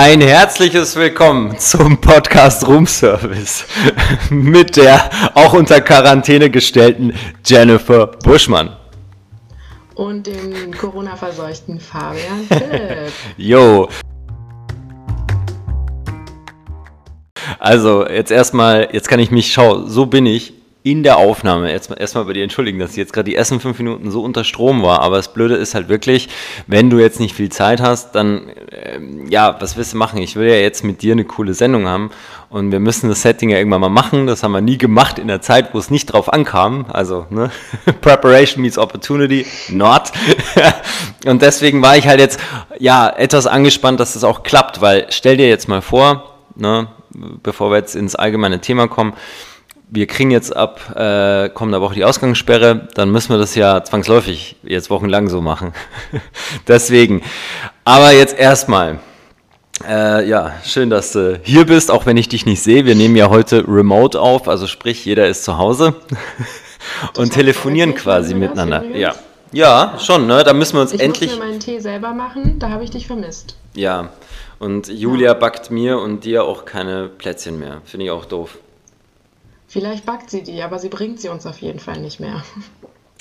Ein herzliches Willkommen zum Podcast Room Service mit der auch unter Quarantäne gestellten Jennifer Buschmann. Und dem Corona-verseuchten Fabian Philipp. Jo. Also, jetzt erstmal, jetzt kann ich mich, schau, so bin ich in der Aufnahme erstmal bei dir entschuldigen, dass ich jetzt gerade die ersten fünf Minuten so unter Strom war. Aber das Blöde ist halt wirklich, wenn du jetzt nicht viel Zeit hast, dann ähm, ja, was willst du machen? Ich will ja jetzt mit dir eine coole Sendung haben und wir müssen das Setting ja irgendwann mal machen. Das haben wir nie gemacht in der Zeit, wo es nicht drauf ankam. Also ne? Preparation meets Opportunity, not. und deswegen war ich halt jetzt ja etwas angespannt, dass das auch klappt, weil stell dir jetzt mal vor, ne, bevor wir jetzt ins allgemeine Thema kommen wir kriegen jetzt ab äh, kommender Woche die Ausgangssperre, dann müssen wir das ja zwangsläufig jetzt wochenlang so machen. Deswegen. Aber jetzt erstmal. Äh, ja, schön, dass du hier bist, auch wenn ich dich nicht sehe. Wir nehmen ja heute remote auf, also sprich, jeder ist zu Hause und telefonieren quasi miteinander. Ja. ja, schon, ne? Da müssen wir uns ich endlich. Ich muss mir meinen Tee selber machen, da habe ich dich vermisst. Ja, und Julia backt mir und dir auch keine Plätzchen mehr. Finde ich auch doof. Vielleicht backt sie die, aber sie bringt sie uns auf jeden Fall nicht mehr.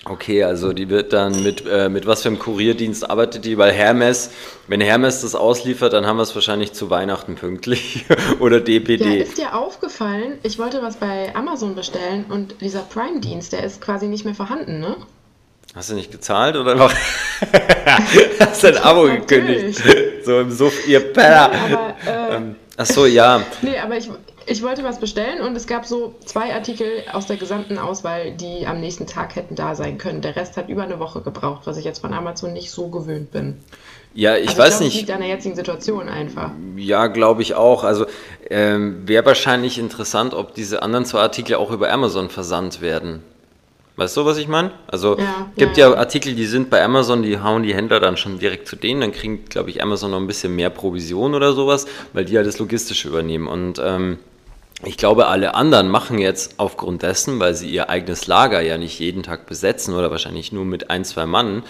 Okay, also die wird dann mit, äh, mit was für einem Kurierdienst arbeitet die? Weil Hermes, wenn Hermes das ausliefert, dann haben wir es wahrscheinlich zu Weihnachten pünktlich oder DPD. Ja, ist dir aufgefallen, ich wollte was bei Amazon bestellen und dieser Prime-Dienst, der ist quasi nicht mehr vorhanden, ne? Hast du nicht gezahlt oder noch? Hast du ein Abo gekündigt? So im Suff, ihr Penner. Ja, äh, ähm, ach so, ja. Nee, aber ich, ich wollte was bestellen und es gab so zwei Artikel aus der gesamten Auswahl, die am nächsten Tag hätten da sein können. Der Rest hat über eine Woche gebraucht, was ich jetzt von Amazon nicht so gewöhnt bin. Ja, ich also weiß ich glaub, nicht. Das liegt an der jetzigen Situation einfach. Ja, glaube ich auch. Also ähm, wäre wahrscheinlich interessant, ob diese anderen zwei Artikel auch über Amazon versandt werden. Weißt du, was ich meine? Also ja, gibt ja, ja, Artikel, die sind bei Amazon, die hauen die Händler dann schon direkt zu denen, dann kriegt, glaube ich, Amazon noch ein bisschen mehr Provision oder sowas, weil die halt das Logistische übernehmen. Und ähm, ich glaube, alle anderen machen jetzt aufgrund dessen, weil sie ihr eigenes Lager ja nicht jeden Tag besetzen oder wahrscheinlich nur mit ein, zwei Mann,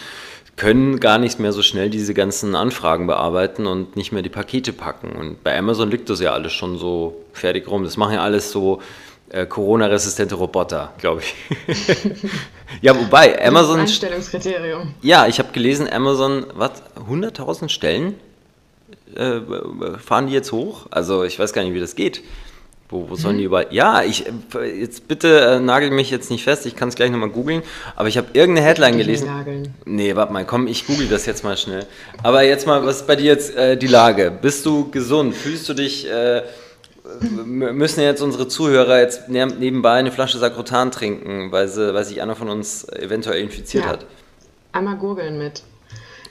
können gar nicht mehr so schnell diese ganzen Anfragen bearbeiten und nicht mehr die Pakete packen. Und bei Amazon liegt das ja alles schon so fertig rum. Das machen ja alles so äh, Corona-resistente Roboter, glaube ich. ja, wobei Amazon. Einstellungskriterium. Ja, ich habe gelesen, Amazon, was, 100.000 Stellen äh, fahren die jetzt hoch? Also ich weiß gar nicht, wie das geht. Wo, wo sollen die hm. überall? Ja, ich jetzt bitte äh, nagel mich jetzt nicht fest, ich kann es gleich nochmal googeln, aber ich habe irgendeine Headline gelesen. Nageln. Nee, warte mal, komm, ich google das jetzt mal schnell. Aber jetzt mal, was ist bei dir jetzt äh, die Lage? Bist du gesund? Fühlst du dich äh, müssen jetzt unsere Zuhörer jetzt nebenbei eine Flasche Sakrotan trinken, weil, sie, weil sich einer von uns eventuell infiziert ja. hat. Einmal gurgeln mit.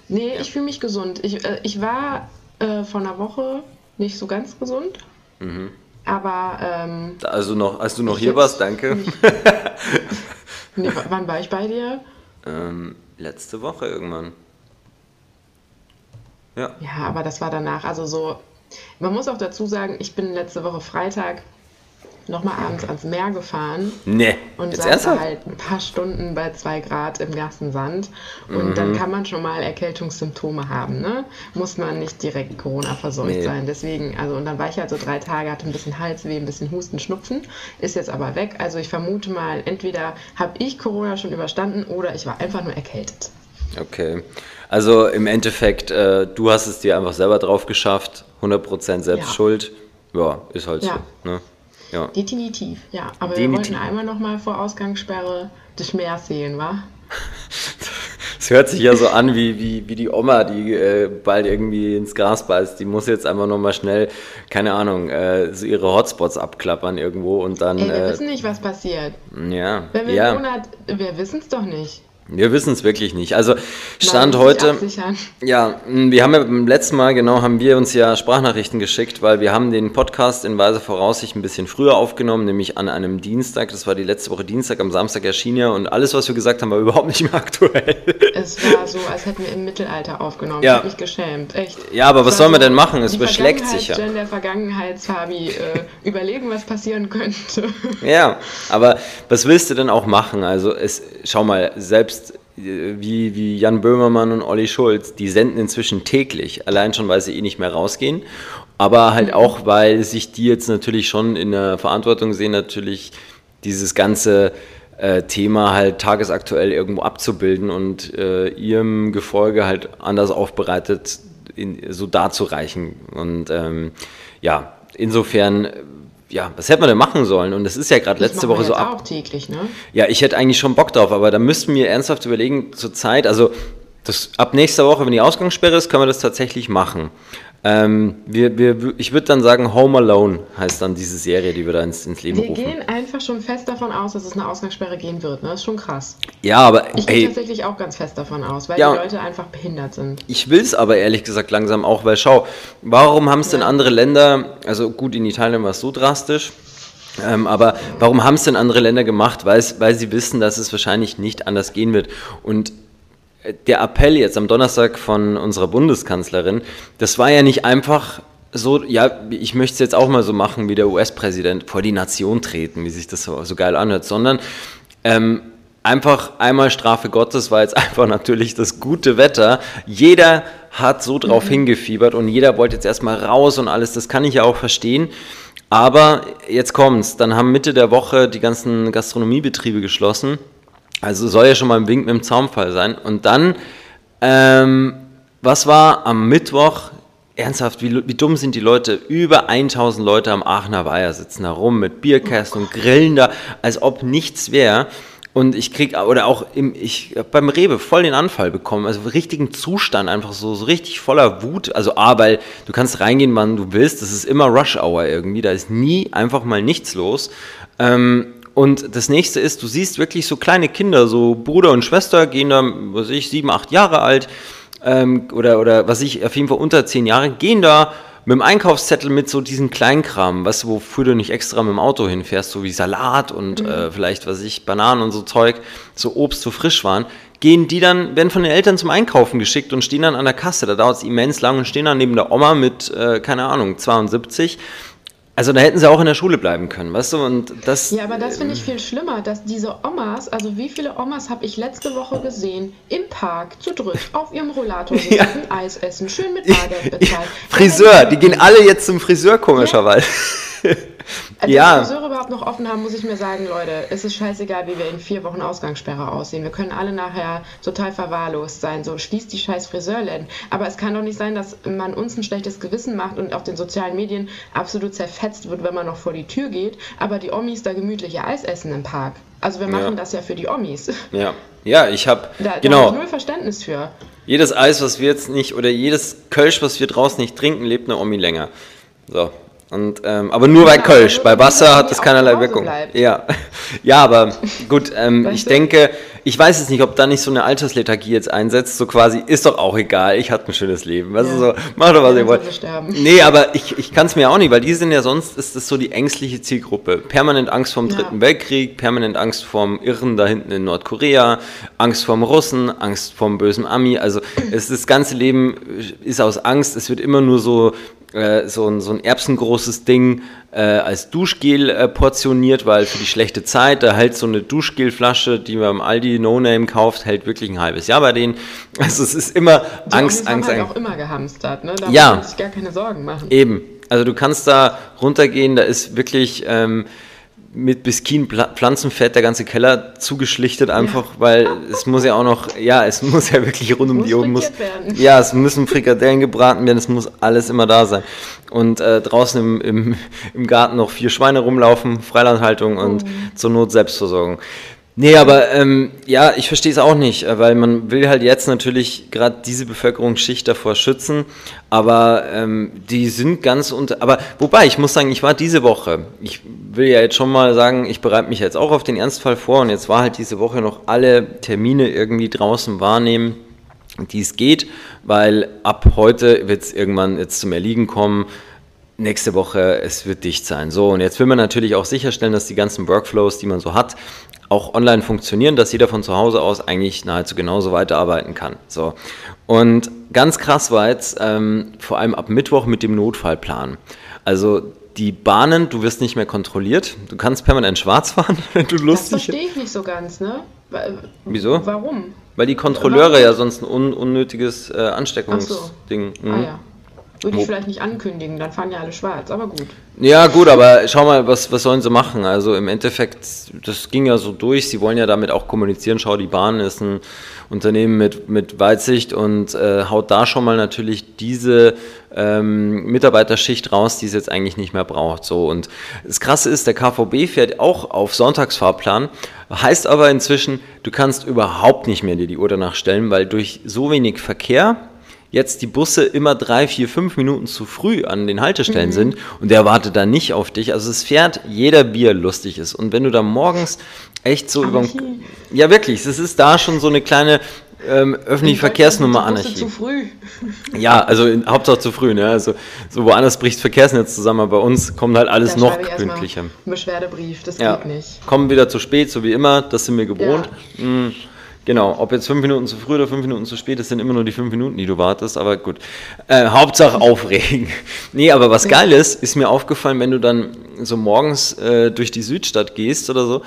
Nee, ja. ich fühle mich gesund. Ich, äh, ich war äh, vor einer Woche nicht so ganz gesund. Mhm. Aber. Ähm, also noch, als du noch hier warst, danke. nee, wann war ich bei dir? Ähm, letzte Woche irgendwann. Ja. Ja, aber das war danach. Also so. Man muss auch dazu sagen, ich bin letzte Woche Freitag nochmal abends ans Meer gefahren. Nee. Und Jetzt saß ernsthaft? halt ein paar Stunden bei zwei Grad im ganzen Sand. Und mhm. dann kann man schon mal Erkältungssymptome haben, ne? Muss man nicht direkt Corona verseucht nee. sein. Deswegen, also, und dann war ich halt so drei Tage, hatte ein bisschen Halsweh, ein bisschen Husten, Schnupfen. Ist jetzt aber weg. Also ich vermute mal, entweder habe ich Corona schon überstanden oder ich war einfach nur erkältet. Okay. Also im Endeffekt, äh, du hast es dir einfach selber drauf geschafft, 100% selbst ja. schuld. Ja, ist halt ja. so. Ne? Ja. Definitiv, ja. Aber Definitiv. wir wollten einmal nochmal vor Ausgangssperre das Meer sehen, wa? Es hört sich ja so an wie, wie, wie die Oma, die äh, bald irgendwie ins Gras beißt. Die muss jetzt einfach nochmal schnell, keine Ahnung, äh, so ihre Hotspots abklappern irgendwo und dann. Ey, wir äh, wissen nicht, was passiert. Ja. Wenn wir ja. Monat, wir wissen es doch nicht. Wir wissen es wirklich nicht. Also Stand Nein, heute. Ja, wir haben ja beim letzten Mal genau haben wir uns ja Sprachnachrichten geschickt, weil wir haben den Podcast in Weise Voraussicht ein bisschen früher aufgenommen, nämlich an einem Dienstag. Das war die letzte Woche Dienstag. Am Samstag erschien ja und alles, was wir gesagt haben, war überhaupt nicht mehr aktuell. Es war so, als hätten wir im Mittelalter aufgenommen. Ja. Ich habe mich geschämt, echt. Ja, aber was sollen wir denn machen? Es beschlägt sich ja. in der Vergangenheitsfabi äh, überlegen, was passieren könnte. Ja, aber was willst du denn auch machen? Also es, schau mal, selbst wie, wie Jan Böhmermann und Olli Schulz, die senden inzwischen täglich, allein schon, weil sie eh nicht mehr rausgehen, aber halt mhm. auch, weil sich die jetzt natürlich schon in der Verantwortung sehen, natürlich dieses ganze äh, Thema halt tagesaktuell irgendwo abzubilden und äh, ihrem Gefolge halt anders aufbereitet in, so darzureichen. Und ähm, ja, insofern ja, was hätte man denn machen sollen? Und das ist ja gerade letzte Woche so ab. auch täglich, ne? Ja, ich hätte eigentlich schon Bock drauf, aber da müssten wir ernsthaft überlegen, zur Zeit, also das, ab nächster Woche, wenn die Ausgangssperre ist, können wir das tatsächlich machen. Ähm, wir, wir, ich würde dann sagen, Home Alone heißt dann diese Serie, die wir da ins, ins Leben wir rufen. Wir gehen einfach schon fest davon aus, dass es eine Ausgangssperre gehen wird. Ne? Das ist schon krass. Ja, aber. Ich gehe tatsächlich auch ganz fest davon aus, weil ja, die Leute einfach behindert sind. Ich will es aber ehrlich gesagt langsam auch, weil schau, warum haben es denn andere Länder, also gut, in Italien war es so drastisch. Ähm, aber warum haben es denn andere Länder gemacht? Weil sie wissen, dass es wahrscheinlich nicht anders gehen wird. Und der Appell jetzt am Donnerstag von unserer Bundeskanzlerin, das war ja nicht einfach so, ja, ich möchte es jetzt auch mal so machen wie der US-Präsident, vor die Nation treten, wie sich das so, so geil anhört, sondern ähm, einfach einmal Strafe Gottes war jetzt einfach natürlich das gute Wetter. Jeder hat so drauf mhm. hingefiebert und jeder wollte jetzt erstmal raus und alles, das kann ich ja auch verstehen. Aber jetzt kommt's, dann haben Mitte der Woche die ganzen Gastronomiebetriebe geschlossen also soll ja schon mal ein Wink mit dem Zaumfall sein. Und dann, ähm, was war am Mittwoch? Ernsthaft, wie, wie, dumm sind die Leute? Über 1000 Leute am Aachener Weiher sitzen da rum mit Bierkästen und grillen da, als ob nichts wäre. Und ich krieg, oder auch im, ich beim Rewe voll den Anfall bekommen, also richtigen Zustand, einfach so, so richtig voller Wut. Also A, weil du kannst reingehen, wann du willst, das ist immer Rush Hour irgendwie, da ist nie einfach mal nichts los. Ähm, und das nächste ist, du siehst wirklich so kleine Kinder, so Bruder und Schwester, gehen da, was ich, sieben, acht Jahre alt, ähm, oder, oder was ich, auf jeden Fall unter zehn Jahre, gehen da mit dem Einkaufszettel mit so diesen Kleinkram, was wofür du nicht extra mit dem Auto hinfährst, so wie Salat und mhm. äh, vielleicht, was ich, Bananen und so Zeug, so Obst, so frisch waren, gehen die dann, werden von den Eltern zum Einkaufen geschickt und stehen dann an der Kasse. Da dauert es immens lang und stehen dann neben der Oma mit, äh, keine Ahnung, 72 also da hätten sie auch in der Schule bleiben können, weißt du? Und das, ja, aber das finde ich viel schlimmer, dass diese Omas, also wie viele Omas habe ich letzte Woche gesehen, im Park zu dritt auf ihrem Rollator sitzen, ja. Eis essen, schön mit Bargeld bezahlt. Friseur, die gehen alle jetzt zum Friseur komischerweise. Ja. Als ja. die Friseure überhaupt noch offen haben, muss ich mir sagen, Leute, es ist scheißegal, wie wir in vier Wochen Ausgangssperre aussehen. Wir können alle nachher total verwahrlost sein. So, schließt die scheiß Friseurläden. Aber es kann doch nicht sein, dass man uns ein schlechtes Gewissen macht und auf den sozialen Medien absolut zerfetzt wird, wenn man noch vor die Tür geht, aber die Omis da gemütliche Eis essen im Park. Also wir machen ja. das ja für die Omis. Ja, ja ich habe da, genau. Da hab ich null Verständnis für. Jedes Eis, was wir jetzt nicht, oder jedes Kölsch, was wir draußen nicht trinken, lebt eine Omi länger. So, und, ähm, aber nur bei Kölsch, bei Wasser hat das keinerlei Wirkung. Ja. ja, aber gut, ähm, ich denke, ich weiß jetzt nicht, ob da nicht so eine Alterslethargie jetzt einsetzt, so quasi, ist doch auch egal, ich hatte ein schönes Leben. Weißt ja. so, mach doch, was ja, ihr wollt. Nee, aber ich, ich kann es mir auch nicht, weil die sind ja sonst, ist das so die ängstliche Zielgruppe. Permanent Angst vorm ja. Dritten Weltkrieg, permanent Angst vorm Irren da hinten in Nordkorea, Angst vorm Russen, Angst vorm bösen Ami. Also es, das ganze Leben ist aus Angst, es wird immer nur so äh, so, ein, so ein erbsengroßes Ding äh, als Duschgel äh, portioniert, weil für die schlechte Zeit, da hält so eine Duschgelflasche, die man im Aldi No-Name kauft, hält wirklich ein halbes Jahr bei denen. Also es ist immer die Angst, Angst, Angst. auch immer gehamstert, ne? Da ja. muss man sich gar keine Sorgen machen. Eben. Also du kannst da runtergehen, da ist wirklich... Ähm, mit Biskin Pflanzenfett der ganze Keller zugeschlichtet, einfach ja. weil es muss ja auch noch, ja, es muss ja wirklich rund um die Uhr, muss, ja, es müssen Frikadellen gebraten werden, es muss alles immer da sein. Und äh, draußen im, im, im Garten noch vier Schweine rumlaufen, Freilandhaltung und oh. zur Not Selbstversorgung. Nee, aber ähm, ja, ich verstehe es auch nicht, äh, weil man will halt jetzt natürlich gerade diese Bevölkerungsschicht davor schützen, aber ähm, die sind ganz unter. Aber wobei, ich muss sagen, ich war diese Woche, ich will ja jetzt schon mal sagen, ich bereite mich jetzt auch auf den Ernstfall vor und jetzt war halt diese Woche noch alle Termine irgendwie draußen wahrnehmen, die es geht, weil ab heute wird es irgendwann jetzt zum Erliegen kommen nächste Woche, es wird dicht sein. So, und jetzt will man natürlich auch sicherstellen, dass die ganzen Workflows, die man so hat, auch online funktionieren, dass jeder von zu Hause aus eigentlich nahezu genauso weiterarbeiten kann. So. Und ganz krass war jetzt ähm, vor allem ab Mittwoch mit dem Notfallplan. Also die Bahnen, du wirst nicht mehr kontrolliert. Du kannst permanent schwarz fahren, wenn du lustig Das verstehe ich nicht so ganz, ne? Wieso? Warum? Weil die Kontrolleure ja sonst ein un unnötiges äh, Ansteckungsding. So. Mhm. Ah ja. Würde ich vielleicht nicht ankündigen, dann fahren ja alle schwarz, aber gut. Ja, gut, aber schau mal, was, was sollen sie machen? Also im Endeffekt, das ging ja so durch, sie wollen ja damit auch kommunizieren, schau, die Bahn ist ein Unternehmen mit, mit Weitsicht und äh, haut da schon mal natürlich diese ähm, Mitarbeiterschicht raus, die es jetzt eigentlich nicht mehr braucht. So und das Krasse ist, der KVB fährt auch auf Sonntagsfahrplan, heißt aber inzwischen, du kannst überhaupt nicht mehr dir die Uhr danach stellen, weil durch so wenig Verkehr jetzt die Busse immer drei, vier, fünf Minuten zu früh an den Haltestellen mhm. sind und der wartet dann nicht auf dich. Also es fährt jeder Bier lustig ist. Und wenn du da morgens echt so über. Ja, wirklich, es ist da schon so eine kleine ähm, öffentliche Verkehrsnummer Anarchie. zu früh. Ja, also in, Hauptsache zu früh, ne? Also so woanders bricht Verkehrsnetz zusammen, aber bei uns kommt halt alles da noch pünktlicher. Beschwerdebrief, das ja. geht nicht. Kommen wieder zu spät, so wie immer, das sind wir gewohnt. Ja. Mhm. Genau, ob jetzt fünf Minuten zu früh oder fünf Minuten zu spät, das sind immer nur die fünf Minuten, die du wartest, aber gut. Äh, Hauptsache aufregen. nee, aber was geil ist, ist mir aufgefallen, wenn du dann so morgens äh, durch die Südstadt gehst oder so,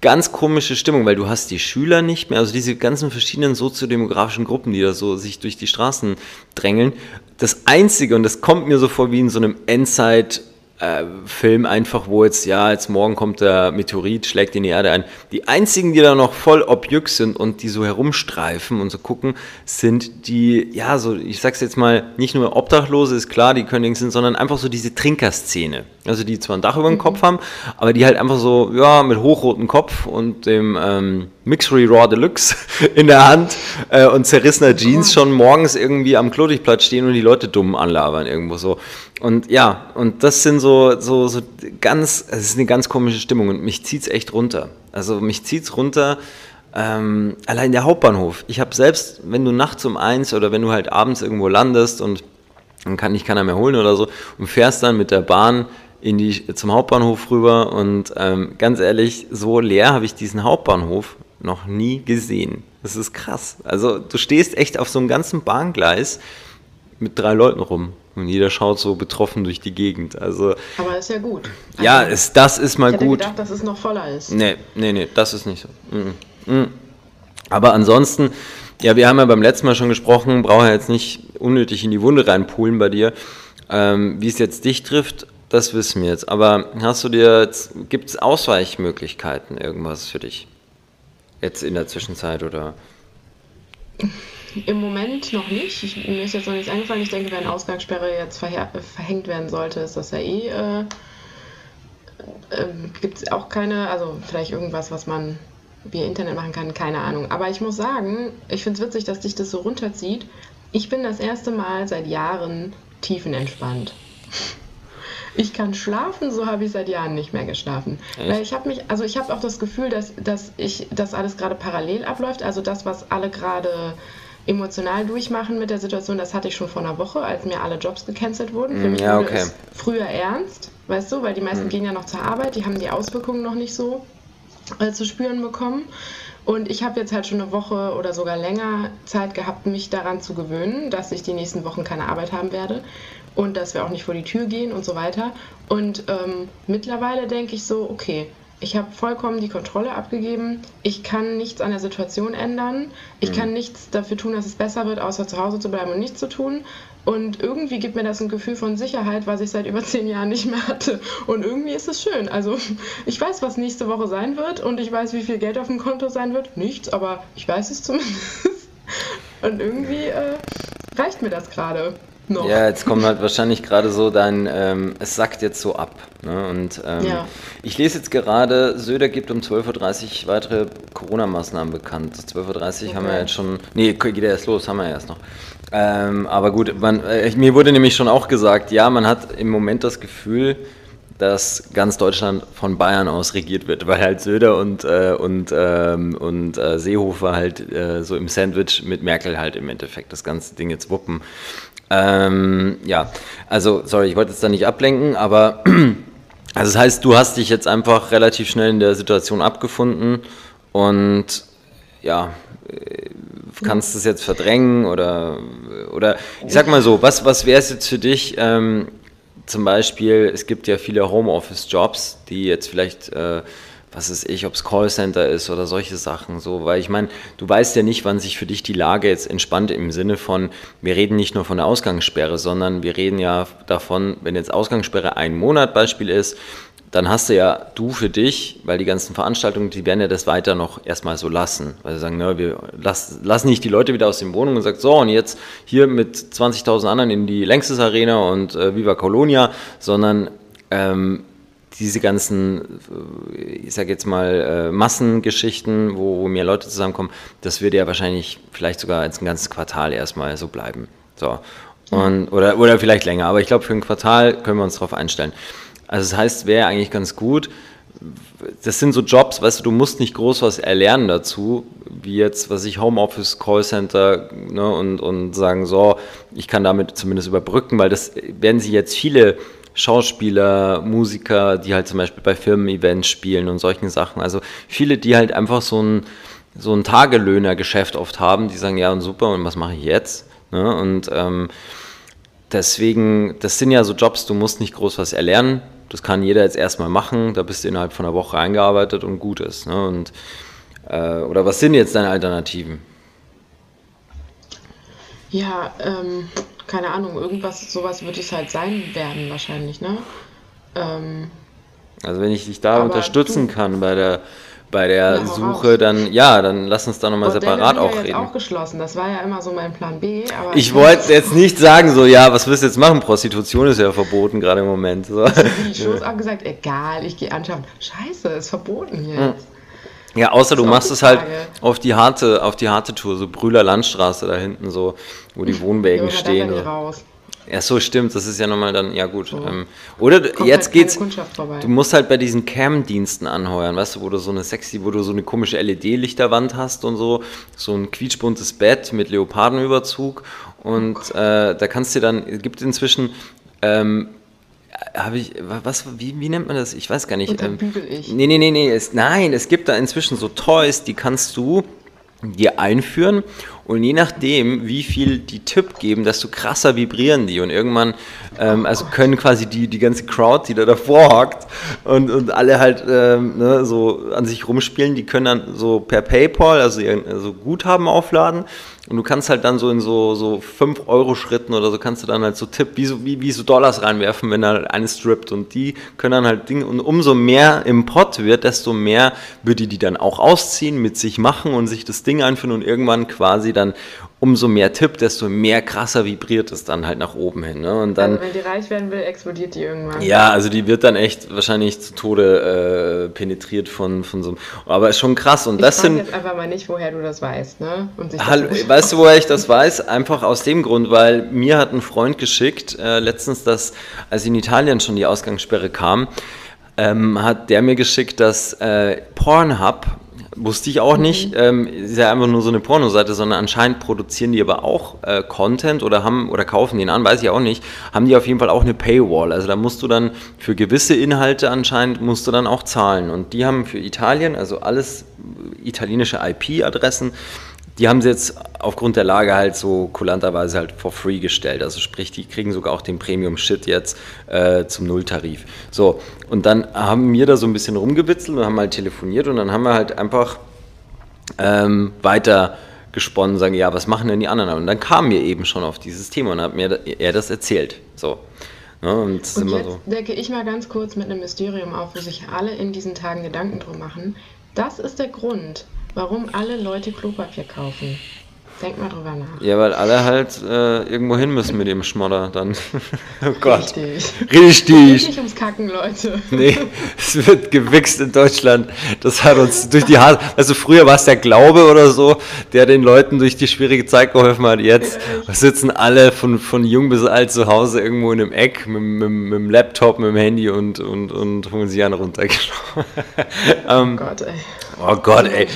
ganz komische Stimmung, weil du hast die Schüler nicht mehr, also diese ganzen verschiedenen soziodemografischen Gruppen, die da so sich durch die Straßen drängeln. Das Einzige, und das kommt mir so vor wie in so einem Endzeit- äh, Film einfach, wo jetzt, ja, jetzt morgen kommt der Meteorit, schlägt in die Erde ein. Die einzigen, die da noch voll objück sind und die so herumstreifen und so gucken, sind die, ja, so, ich sag's jetzt mal, nicht nur Obdachlose, ist klar, die können sind, sondern einfach so diese Trinkerszene. Also die zwar ein Dach über dem Kopf haben, aber die halt einfach so, ja, mit hochrotem Kopf und dem ähm, Mixery Raw Deluxe in der Hand äh, und zerrissener Jeans schon morgens irgendwie am Klodigplatz stehen und die Leute dumm anlabern irgendwo so. Und ja, und das sind so, so, so ganz, es ist eine ganz komische Stimmung und mich zieht es echt runter. Also mich zieht es runter, ähm, allein der Hauptbahnhof. Ich habe selbst, wenn du nachts um eins oder wenn du halt abends irgendwo landest und dann kann dich keiner mehr holen oder so und fährst dann mit der Bahn in die, zum Hauptbahnhof rüber und ähm, ganz ehrlich, so leer habe ich diesen Hauptbahnhof noch nie gesehen. Das ist krass. Also du stehst echt auf so einem ganzen Bahngleis mit drei Leuten rum. Und jeder schaut so betroffen durch die Gegend. Also, Aber ist ja gut. Also, ja, ist, das ist mal ich gut. Ich gedacht, dass es noch voller ist. Nee, nee, nee, das ist nicht so. Mm, mm. Aber ansonsten, ja, wir haben ja beim letzten Mal schon gesprochen, brauche ja jetzt nicht unnötig in die Wunde reinpulen bei dir. Ähm, wie es jetzt dich trifft, das wissen wir jetzt. Aber hast du dir jetzt, gibt es Ausweichmöglichkeiten, irgendwas für dich? Jetzt in der Zwischenzeit oder? Im Moment noch nicht. Ich, mir ist jetzt noch nichts eingefallen. Ich denke, wenn Ausgangssperre jetzt verhängt werden sollte, ist das ja eh. Äh, äh, Gibt es auch keine, also vielleicht irgendwas, was man via Internet machen kann, keine Ahnung. Aber ich muss sagen, ich finde es witzig, dass dich das so runterzieht. Ich bin das erste Mal seit Jahren tiefenentspannt. Ich kann schlafen, so habe ich seit Jahren nicht mehr geschlafen. Weil ich habe mich, also ich habe auch das Gefühl, dass, dass ich, dass alles gerade parallel abläuft. Also das, was alle gerade emotional durchmachen mit der Situation, das hatte ich schon vor einer Woche, als mir alle Jobs gecancelt wurden. Für mm, mich ja, wurde okay. es früher ernst, weißt du, weil die meisten mhm. gehen ja noch zur Arbeit, die haben die Auswirkungen noch nicht so äh, zu spüren bekommen. Und ich habe jetzt halt schon eine Woche oder sogar länger Zeit gehabt, mich daran zu gewöhnen, dass ich die nächsten Wochen keine Arbeit haben werde und dass wir auch nicht vor die Tür gehen und so weiter. Und ähm, mittlerweile denke ich so, okay, ich habe vollkommen die Kontrolle abgegeben. Ich kann nichts an der Situation ändern. Ich mhm. kann nichts dafür tun, dass es besser wird, außer zu Hause zu bleiben und nichts zu tun. Und irgendwie gibt mir das ein Gefühl von Sicherheit, was ich seit über zehn Jahren nicht mehr hatte. Und irgendwie ist es schön. Also ich weiß, was nächste Woche sein wird und ich weiß, wie viel Geld auf dem Konto sein wird. Nichts, aber ich weiß es zumindest. Und irgendwie äh, reicht mir das gerade noch. Ja, jetzt kommt halt wahrscheinlich gerade so dein, ähm, es sackt jetzt so ab. Ne? Und ähm, ja. ich lese jetzt gerade, Söder gibt um 12.30 Uhr weitere Corona-Maßnahmen bekannt. 12.30 Uhr okay. haben wir jetzt schon, nee, geht ja erst los, haben wir erst noch. Ähm, aber gut, man, äh, mir wurde nämlich schon auch gesagt, ja, man hat im Moment das Gefühl, dass ganz Deutschland von Bayern aus regiert wird, weil halt Söder und, äh, und, ähm, und äh, Seehofer halt äh, so im Sandwich mit Merkel halt im Endeffekt das ganze Ding jetzt wuppen. Ähm, ja, also, sorry, ich wollte jetzt da nicht ablenken, aber also das heißt, du hast dich jetzt einfach relativ schnell in der Situation abgefunden und ja, äh, kannst es jetzt verdrängen oder, oder ich sag mal so, was, was wäre es jetzt für dich, ähm, zum Beispiel, es gibt ja viele Homeoffice-Jobs, die jetzt vielleicht, äh, was ist ich, ob es Callcenter ist oder solche Sachen, so, weil ich meine, du weißt ja nicht, wann sich für dich die Lage jetzt entspannt im Sinne von, wir reden nicht nur von der Ausgangssperre, sondern wir reden ja davon, wenn jetzt Ausgangssperre ein Monat Beispiel ist, dann hast du ja du für dich, weil die ganzen Veranstaltungen, die werden ja das weiter noch erstmal so lassen. Weil sie sagen, ne, wir lass, lassen nicht die Leute wieder aus den Wohnungen und sagen, so und jetzt hier mit 20.000 anderen in die Längstes Arena und äh, Viva Colonia, sondern ähm, diese ganzen, äh, ich sag jetzt mal, äh, Massengeschichten, wo, wo mehr Leute zusammenkommen, das wird ja wahrscheinlich vielleicht sogar jetzt ein ganzes Quartal erstmal so bleiben. So. Und, oder, oder vielleicht länger, aber ich glaube, für ein Quartal können wir uns darauf einstellen. Also das heißt, wäre eigentlich ganz gut. Das sind so Jobs, weißt du, du musst nicht groß was erlernen dazu, wie jetzt, was ich Homeoffice, Callcenter ne, und, und sagen, so, ich kann damit zumindest überbrücken, weil das werden sich jetzt viele Schauspieler, Musiker, die halt zum Beispiel bei Firmen-Events spielen und solchen Sachen. Also viele, die halt einfach so ein, so ein Tagelöhner-Geschäft oft haben, die sagen, ja und super, und was mache ich jetzt? Ne? Und ähm, deswegen, das sind ja so Jobs, du musst nicht groß was erlernen, das kann jeder jetzt erstmal machen, da bist du innerhalb von einer Woche eingearbeitet und gut ist. Ne? Und, äh, oder was sind jetzt deine Alternativen? Ja, ähm, keine Ahnung, irgendwas, sowas wird es halt sein werden wahrscheinlich, ne? Ähm, also wenn ich dich da unterstützen du, kann bei der bei der ja, Suche, dann ja, dann lass uns da nochmal separat auch ja reden. auch geschlossen. Das war ja immer so mein Plan B. ich wollte jetzt nicht sagen, so ja, was willst du jetzt machen? Prostitution ist ja verboten gerade im Moment. So. Also die Shows auch gesagt, egal, ich gehe anschauen. Scheiße, ist verboten jetzt. Hm. Ja, außer du machst es halt auf die harte, auf die harte Tour, so Brühler Landstraße da hinten, so, wo die Wohnwägen ja, stehen. Da raus. Ja, so stimmt, das ist ja nochmal dann, ja gut. So. Ähm, oder Kommt jetzt halt geht's, du musst halt bei diesen Cam-Diensten anheuern, weißt du, wo du so eine sexy, wo du so eine komische LED-Lichterwand hast und so, so ein quietschbuntes Bett mit Leopardenüberzug und oh äh, da kannst du dann, gibt inzwischen, ähm, habe ich, was, wie, wie nennt man das? Ich weiß gar nicht. Und dann ähm, ich. Nee, nee, nee, nee, es, nein, es gibt da inzwischen so Toys, die kannst du dir einführen und je nachdem, wie viel die Tipp geben, desto krasser vibrieren die und irgendwann, ähm, also können quasi die, die ganze Crowd, die da davor hockt und, und alle halt ähm, ne, so an sich rumspielen, die können dann so per Paypal, also, also Guthaben aufladen und du kannst halt dann so in so, so 5-Euro-Schritten oder so kannst du dann halt so Tipp, wie so, wie, wie so Dollars reinwerfen, wenn da eine strippt. Und die können dann halt Dinge, und umso mehr im Pot wird, desto mehr würde die dann auch ausziehen, mit sich machen und sich das Ding einführen und irgendwann quasi dann umso mehr tippt, desto mehr krasser vibriert es dann halt nach oben hin. Ne? Und dann, also wenn die reich werden will, explodiert die irgendwann. Ja, also die wird dann echt wahrscheinlich zu Tode äh, penetriert von, von so einem. Aber ist schon krass. Und ich das sind. jetzt einfach mal nicht, woher du das weißt, ne? Hallo, weißt du, woher ich das weiß? Einfach aus dem Grund, weil mir hat ein Freund geschickt, äh, letztens, dass, als in Italien schon die Ausgangssperre kam, ähm, hat der mir geschickt, dass äh, Pornhub Wusste ich auch nicht. Mhm. Ähm, ist ja einfach nur so eine Pornoseite, sondern anscheinend produzieren die aber auch äh, Content oder haben oder kaufen den an, weiß ich auch nicht. Haben die auf jeden Fall auch eine Paywall. Also da musst du dann für gewisse Inhalte anscheinend musst du dann auch zahlen. Und die haben für Italien, also alles italienische IP-Adressen, die haben sie jetzt aufgrund der Lage halt so kulanterweise halt for free gestellt. Also sprich, die kriegen sogar auch den Premium-Shit jetzt äh, zum Nulltarif. So, und dann haben wir da so ein bisschen rumgewitzelt und haben halt telefoniert und dann haben wir halt einfach ähm, weiter gesponnen, sagen, ja, was machen denn die anderen? Und dann kamen wir eben schon auf dieses Thema und hat mir er das erzählt. So. Ja, und, und jetzt so. decke ich mal ganz kurz mit einem Mysterium auf, wo sich alle in diesen Tagen Gedanken drum machen. Das ist der Grund, warum alle Leute Klopapier kaufen. Denk mal drüber nach. Ja, weil alle halt äh, irgendwo hin müssen mit dem Schmodder dann. oh Gott. Richtig. Richtig. Es geht nicht ums Kacken, Leute. Nee, es wird gewichst in Deutschland. Das hat uns durch die Haare. Also früher war es der Glaube oder so, der den Leuten durch die schwierige Zeit geholfen hat. Jetzt ja, sitzen alle von, von jung bis alt zu Hause irgendwo in einem Eck mit, mit, mit dem Laptop, mit dem Handy und, und, und holen sich einen runter. ähm, oh Gott, ey. Oh Gott, ey.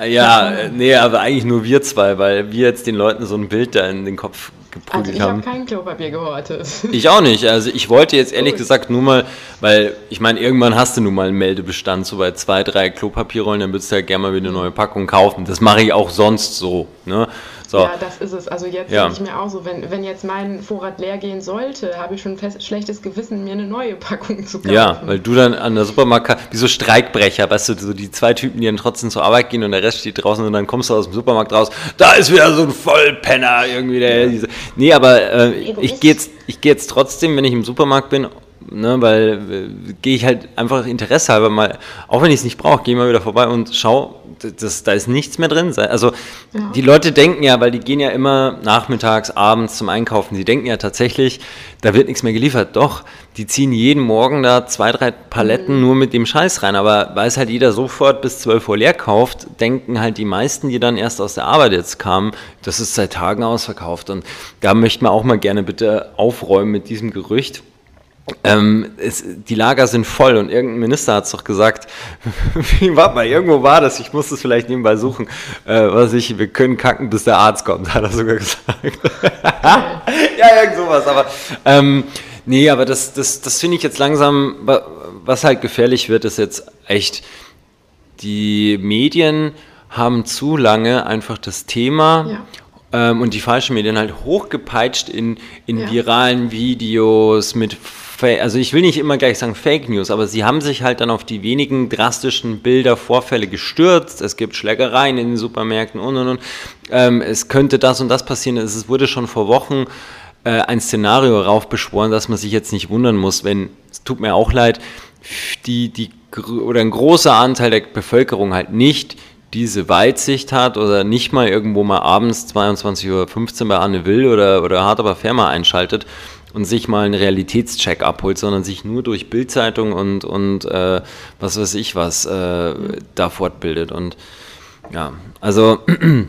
Ja, nee, aber eigentlich nur wir zwei, weil wir jetzt den Leuten so ein Bild da in den Kopf geprügelt also ich haben. Ich habe kein Klopapier gehortet. Ich auch nicht. Also ich wollte jetzt ehrlich Gut. gesagt nur mal, weil ich meine, irgendwann hast du nun mal einen Meldebestand, so bei zwei, drei Klopapierrollen, dann würdest du ja gerne mal wieder eine neue Packung kaufen. Das mache ich auch sonst so. Ne? So. Ja, das ist es. Also jetzt ja. denke ich mir auch so, wenn, wenn jetzt mein Vorrat leer gehen sollte, habe ich schon fest, schlechtes Gewissen, mir eine neue Packung zu kaufen. Ja, weil du dann an der Supermarkt, wie so Streikbrecher, weißt du, so die zwei Typen, die dann trotzdem zur Arbeit gehen und der Rest steht draußen und dann kommst du aus dem Supermarkt raus, da ist wieder so ein Vollpenner irgendwie. Der, diese. Nee, aber äh, ich gehe jetzt, geh jetzt trotzdem, wenn ich im Supermarkt bin, ne, weil äh, gehe ich halt einfach Interesse halber mal, auch wenn ich es nicht brauche, gehe mal wieder vorbei und schau, das, da ist nichts mehr drin. Also ja. die Leute denken ja, weil die gehen ja immer nachmittags, abends zum Einkaufen, sie denken ja tatsächlich, da wird nichts mehr geliefert. Doch, die ziehen jeden Morgen da zwei, drei Paletten mhm. nur mit dem Scheiß rein. Aber weil es halt jeder sofort bis 12 Uhr leer kauft, denken halt die meisten, die dann erst aus der Arbeit jetzt kamen, das ist seit Tagen ausverkauft. Und da möchte man auch mal gerne bitte aufräumen mit diesem Gerücht. Ähm, es, die Lager sind voll und irgendein Minister hat es doch gesagt, warte mal, irgendwo war das, ich muss es vielleicht nebenbei suchen, äh, was ich, wir können kacken, bis der Arzt kommt, hat er sogar gesagt. ja, irgend sowas, aber ähm, nee, aber das, das, das finde ich jetzt langsam, was halt gefährlich wird, ist jetzt echt, die Medien haben zu lange einfach das Thema ja ähm, und die falschen Medien halt hochgepeitscht in, in ja. viralen Videos mit also ich will nicht immer gleich sagen Fake News, aber sie haben sich halt dann auf die wenigen drastischen Bilder, Vorfälle gestürzt. Es gibt Schlägereien in den Supermärkten und und und. Ähm, es könnte das und das passieren. Es wurde schon vor Wochen äh, ein Szenario raufbeschworen, dass man sich jetzt nicht wundern muss, wenn, es tut mir auch leid, die, die, oder ein großer Anteil der Bevölkerung halt nicht diese Weitsicht hat oder nicht mal irgendwo mal abends 22.15 Uhr bei Anne Will oder, oder Hart aber fair einschaltet und sich mal einen Realitätscheck abholt, sondern sich nur durch Bildzeitung und, und äh, was weiß ich was äh, da fortbildet. Und ja, also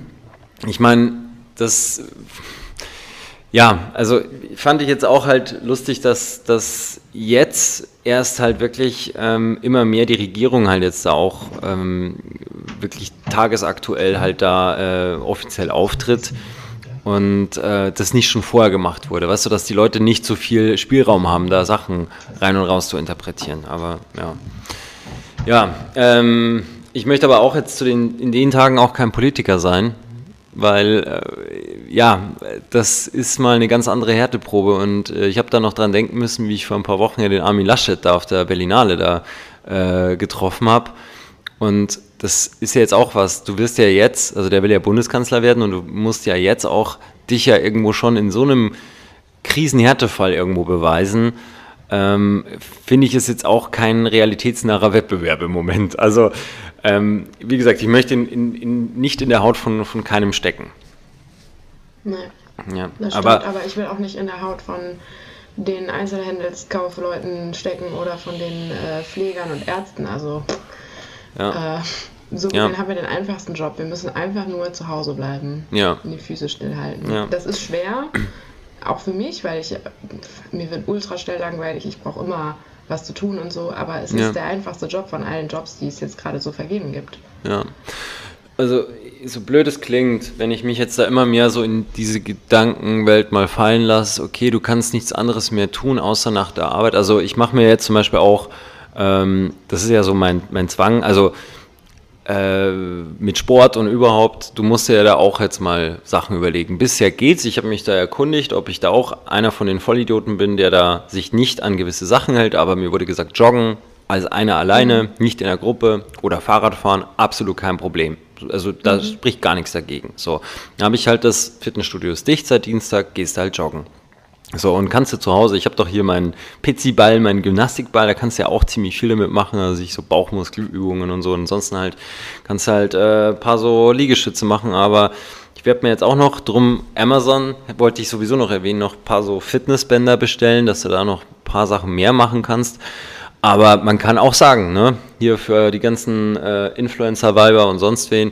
ich meine, das ja, also fand ich jetzt auch halt lustig, dass, dass jetzt erst halt wirklich ähm, immer mehr die Regierung halt jetzt da auch ähm, wirklich tagesaktuell halt da äh, offiziell auftritt und äh, das nicht schon vorher gemacht wurde. Weißt du, dass die Leute nicht so viel Spielraum haben, da Sachen rein und raus zu interpretieren. Aber ja. Ja, ähm, ich möchte aber auch jetzt zu den, in den Tagen auch kein Politiker sein, weil äh, ja, das ist mal eine ganz andere Härteprobe und äh, ich habe da noch dran denken müssen, wie ich vor ein paar Wochen ja den Armin Laschet da auf der Berlinale da äh, getroffen habe und das ist ja jetzt auch was. Du wirst ja jetzt, also der will ja Bundeskanzler werden und du musst ja jetzt auch dich ja irgendwo schon in so einem Krisenhärtefall irgendwo beweisen. Ähm, Finde ich es jetzt auch kein realitätsnaher Wettbewerb im Moment. Also, ähm, wie gesagt, ich möchte in, in, in, nicht in der Haut von, von keinem stecken. Nee. Ja, das stimmt, aber, aber ich will auch nicht in der Haut von den Einzelhandelskaufleuten stecken oder von den äh, Pflegern und Ärzten. Also ja. Äh, so ja. haben wir den einfachsten Job. Wir müssen einfach nur zu Hause bleiben ja. und die Füße stillhalten. Ja. Das ist schwer, auch für mich, weil ich mir wird ultra schnell langweilig. Ich brauche immer was zu tun und so, aber es ja. ist der einfachste Job von allen Jobs, die es jetzt gerade so vergeben gibt. Ja. Also, so blöd es klingt, wenn ich mich jetzt da immer mehr so in diese Gedankenwelt mal fallen lasse, okay, du kannst nichts anderes mehr tun, außer nach der Arbeit. Also, ich mache mir jetzt zum Beispiel auch ähm, das ist ja so mein, mein Zwang. Also äh, mit Sport und überhaupt, du musst ja da auch jetzt mal Sachen überlegen. Bisher geht's. Ich habe mich da erkundigt, ob ich da auch einer von den Vollidioten bin, der da sich nicht an gewisse Sachen hält. Aber mir wurde gesagt, joggen als einer alleine, mhm. nicht in der Gruppe oder Fahrradfahren, absolut kein Problem. Also da mhm. spricht gar nichts dagegen. So, dann habe ich halt das Fitnessstudio ist dicht seit Dienstag, gehst halt joggen. So, und kannst du zu Hause, ich habe doch hier meinen Pizzi-Ball, meinen Gymnastikball, da kannst du ja auch ziemlich viele mitmachen, also ich so Bauchmuskelübungen und so. Und ansonsten halt kannst du halt äh, paar so Liegestütze machen, aber ich werde mir jetzt auch noch drum Amazon, wollte ich sowieso noch erwähnen, noch ein paar so Fitnessbänder bestellen, dass du da noch ein paar Sachen mehr machen kannst. Aber man kann auch sagen, ne, hier für die ganzen äh, Influencer-Weiber und sonst wen,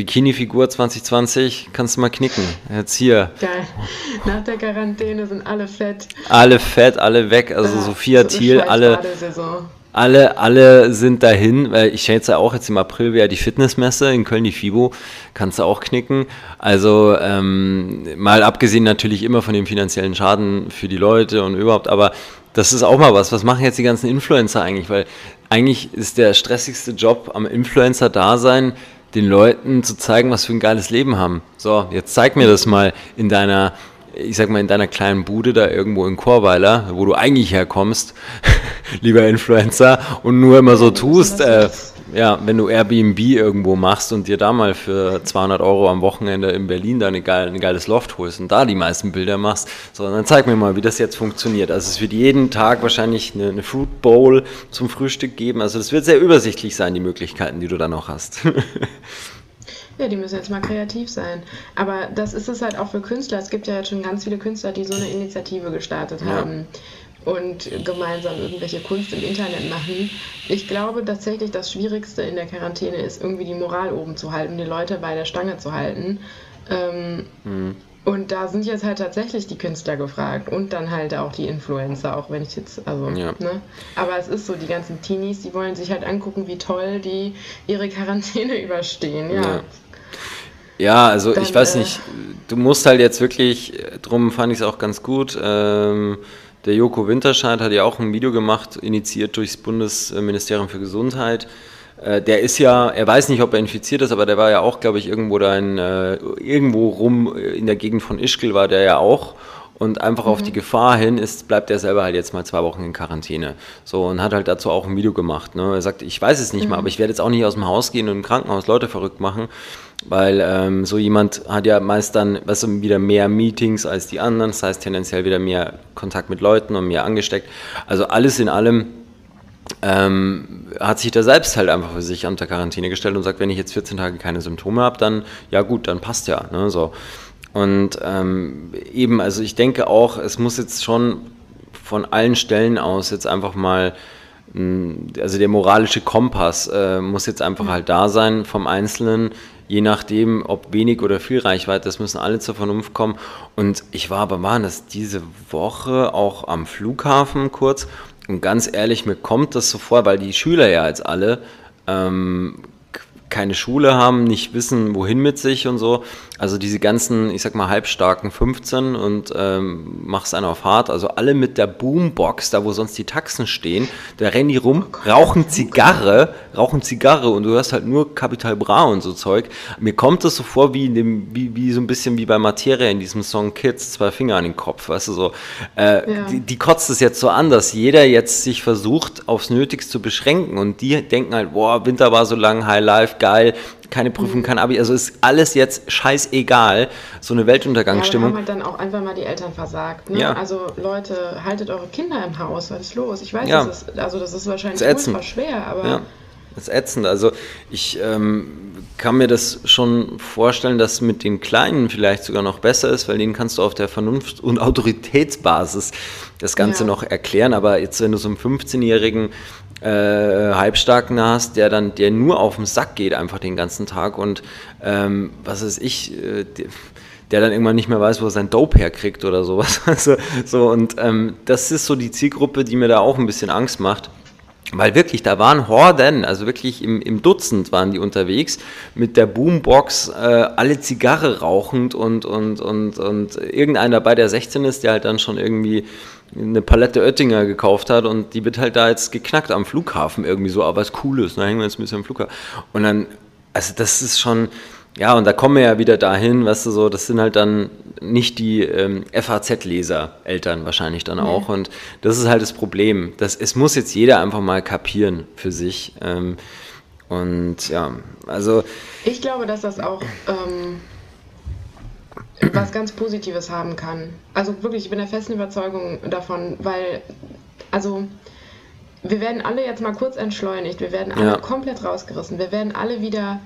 Bikini-Figur 2020, kannst du mal knicken. Jetzt hier. Geil. Nach der Quarantäne sind alle fett. Alle fett, alle weg. Also ja, Sophia so Thiel, alle. alle, alle sind dahin, weil ich schätze auch jetzt im April wäre die Fitnessmesse in Köln, die FIBO, kannst du auch knicken. Also ähm, mal abgesehen natürlich immer von dem finanziellen Schaden für die Leute und überhaupt, aber das ist auch mal was. Was machen jetzt die ganzen Influencer eigentlich? Weil eigentlich ist der stressigste Job am Influencer-Dasein, den Leuten zu zeigen, was für ein geiles Leben haben. So, jetzt zeig mir das mal in deiner ich sag mal, in deiner kleinen Bude da irgendwo in Chorweiler, wo du eigentlich herkommst, lieber Influencer, und nur immer so tust, äh, ja, wenn du Airbnb irgendwo machst und dir da mal für 200 Euro am Wochenende in Berlin da eine geil, ein geiles Loft holst und da die meisten Bilder machst, so, dann zeig mir mal, wie das jetzt funktioniert. Also es wird jeden Tag wahrscheinlich eine, eine Fruit Bowl zum Frühstück geben. Also das wird sehr übersichtlich sein, die Möglichkeiten, die du da noch hast. Ja, die müssen jetzt mal kreativ sein. Aber das ist es halt auch für Künstler. Es gibt ja jetzt schon ganz viele Künstler, die so eine Initiative gestartet ja. haben und gemeinsam irgendwelche Kunst im Internet machen. Ich glaube tatsächlich, das Schwierigste in der Quarantäne ist, irgendwie die Moral oben zu halten, die Leute bei der Stange zu halten. Ähm, mhm. Und da sind jetzt halt tatsächlich die Künstler gefragt und dann halt auch die Influencer, auch wenn ich jetzt, also, ja. ne? Aber es ist so, die ganzen Teenies, die wollen sich halt angucken, wie toll die ihre Quarantäne überstehen, ja. ja. Ja, also Dann, ich weiß äh, nicht, du musst halt jetzt wirklich, drum fand ich es auch ganz gut. Ähm, der Joko Winterscheid hat ja auch ein Video gemacht, initiiert durchs Bundesministerium für Gesundheit. Äh, der ist ja, er weiß nicht, ob er infiziert ist, aber der war ja auch, glaube ich, irgendwo da in, äh, irgendwo rum in der Gegend von Ischgl war der ja auch und einfach mhm. auf die Gefahr hin ist, bleibt er selber halt jetzt mal zwei Wochen in Quarantäne. So und hat halt dazu auch ein Video gemacht. Ne? Er sagt, ich weiß es nicht mhm. mal, aber ich werde jetzt auch nicht aus dem Haus gehen und im Krankenhaus Leute verrückt machen, weil ähm, so jemand hat ja meist dann weißt du, wieder mehr Meetings als die anderen, das heißt tendenziell wieder mehr Kontakt mit Leuten und mehr angesteckt. Also alles in allem ähm, hat sich da selbst halt einfach für sich unter Quarantäne gestellt und sagt, wenn ich jetzt 14 Tage keine Symptome habe, dann ja gut, dann passt ja. Ne? So. Und ähm, eben, also ich denke auch, es muss jetzt schon von allen Stellen aus jetzt einfach mal, also der moralische Kompass äh, muss jetzt einfach halt da sein vom Einzelnen, je nachdem, ob wenig oder viel Reichweite, das müssen alle zur Vernunft kommen. Und ich war aber, waren das diese Woche auch am Flughafen kurz und ganz ehrlich, mir kommt das so vor, weil die Schüler ja jetzt alle ähm, keine Schule haben, nicht wissen, wohin mit sich und so. Also diese ganzen, ich sag mal, halbstarken 15 und ähm, mach's einer auf hart, also alle mit der Boombox, da wo sonst die Taxen stehen, da rennen die rum, rauchen Zigarre, rauchen Zigarre und du hörst halt nur Capital Bra und so Zeug. Mir kommt das so vor wie, in dem, wie, wie so ein bisschen wie bei Materia in diesem Song Kids, zwei Finger an den Kopf, weißt du so. Äh, ja. die, die kotzt es jetzt so an, dass jeder jetzt sich versucht, aufs Nötigste zu beschränken und die denken halt, boah, Winter war so lang, High Life, geil, keine Prüfung, kein Abi, also ist alles jetzt scheißegal, so eine Weltuntergangsstimmung. Ja, haben halt dann auch einfach mal die Eltern versagt. Ne? Ja. Also Leute, haltet eure Kinder im Haus, was ist los? Ich weiß, ja. das ist, also das ist wahrscheinlich das ist schwer, aber... Ja. Das ist ätzend. Also ich ähm, kann mir das schon vorstellen, dass mit den Kleinen vielleicht sogar noch besser ist, weil denen kannst du auf der Vernunft- und Autoritätsbasis das Ganze ja. noch erklären. Aber jetzt, wenn du so einen 15-Jährigen äh, Halbstarken hast, der dann, der nur auf den Sack geht einfach den ganzen Tag und ähm, was weiß ich, äh, der, dann irgendwann nicht mehr weiß, wo er sein Dope herkriegt oder sowas. Also, so, und ähm, das ist so die Zielgruppe, die mir da auch ein bisschen Angst macht. Weil wirklich, da waren Horden, also wirklich im, im Dutzend waren die unterwegs, mit der Boombox, äh, alle Zigarre rauchend und, und, und, und irgendeiner dabei, der 16 ist, der halt dann schon irgendwie eine Palette Oettinger gekauft hat und die wird halt da jetzt geknackt am Flughafen irgendwie so, aber was cool ist, da hängen wir jetzt ein bisschen am Flughafen. Und dann, also das ist schon, ja, und da kommen wir ja wieder dahin, weißt du, so, das sind halt dann nicht die ähm, FAZ-Leser, Eltern wahrscheinlich dann auch. Nee. Und das ist halt das Problem. Das, es muss jetzt jeder einfach mal kapieren für sich. Ähm, und ja, also. Ich glaube, dass das auch ähm, was ganz Positives haben kann. Also wirklich, ich bin der festen Überzeugung davon, weil, also wir werden alle jetzt mal kurz entschleunigt, wir werden alle ja. komplett rausgerissen, wir werden alle wieder,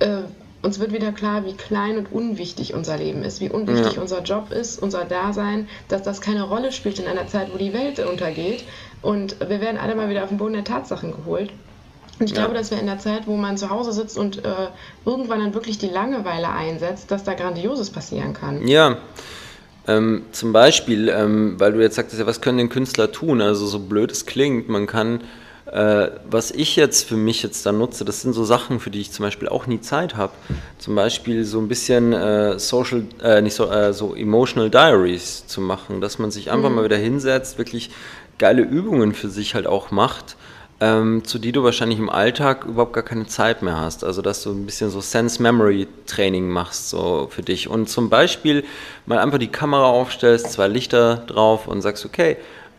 äh, uns wird wieder klar, wie klein und unwichtig unser Leben ist, wie unwichtig ja. unser Job ist, unser Dasein, dass das keine Rolle spielt in einer Zeit, wo die Welt untergeht. Und wir werden alle mal wieder auf den Boden der Tatsachen geholt. Und ich ja. glaube, dass wir in der Zeit, wo man zu Hause sitzt und äh, irgendwann dann wirklich die Langeweile einsetzt, dass da Grandioses passieren kann. Ja. Ähm, zum Beispiel, ähm, weil du jetzt sagtest, ja, was können denn Künstler tun? Also so blöd es klingt, man kann, äh, was ich jetzt für mich jetzt da nutze, das sind so Sachen, für die ich zum Beispiel auch nie Zeit habe. Zum Beispiel so ein bisschen äh, Social, äh, nicht so, äh, so Emotional Diaries zu machen, dass man sich einfach mhm. mal wieder hinsetzt, wirklich geile Übungen für sich halt auch macht ähm, zu die du wahrscheinlich im Alltag überhaupt gar keine Zeit mehr hast. Also dass du ein bisschen so Sense-Memory-Training machst so für dich. Und zum Beispiel mal einfach die Kamera aufstellst, zwei Lichter drauf und sagst, okay,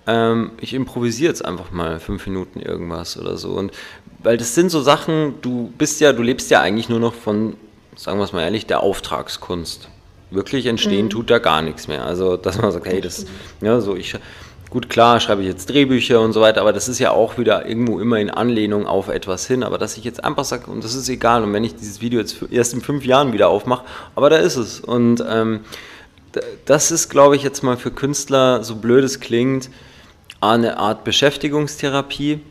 ähm, ich improvisiere jetzt einfach mal fünf Minuten irgendwas oder so. Und weil das sind so Sachen, du bist ja, du lebst ja eigentlich nur noch von, sagen wir es mal ehrlich, der Auftragskunst. Wirklich entstehen mhm. tut da gar nichts mehr. Also, dass man sagt, hey, das, ja, so ich Gut, klar, schreibe ich jetzt Drehbücher und so weiter, aber das ist ja auch wieder irgendwo immer in Anlehnung auf etwas hin. Aber dass ich jetzt einfach sage, und das ist egal, und wenn ich dieses Video jetzt erst in fünf Jahren wieder aufmache, aber da ist es. Und ähm, das ist, glaube ich, jetzt mal für Künstler, so blöd es klingt, eine Art Beschäftigungstherapie.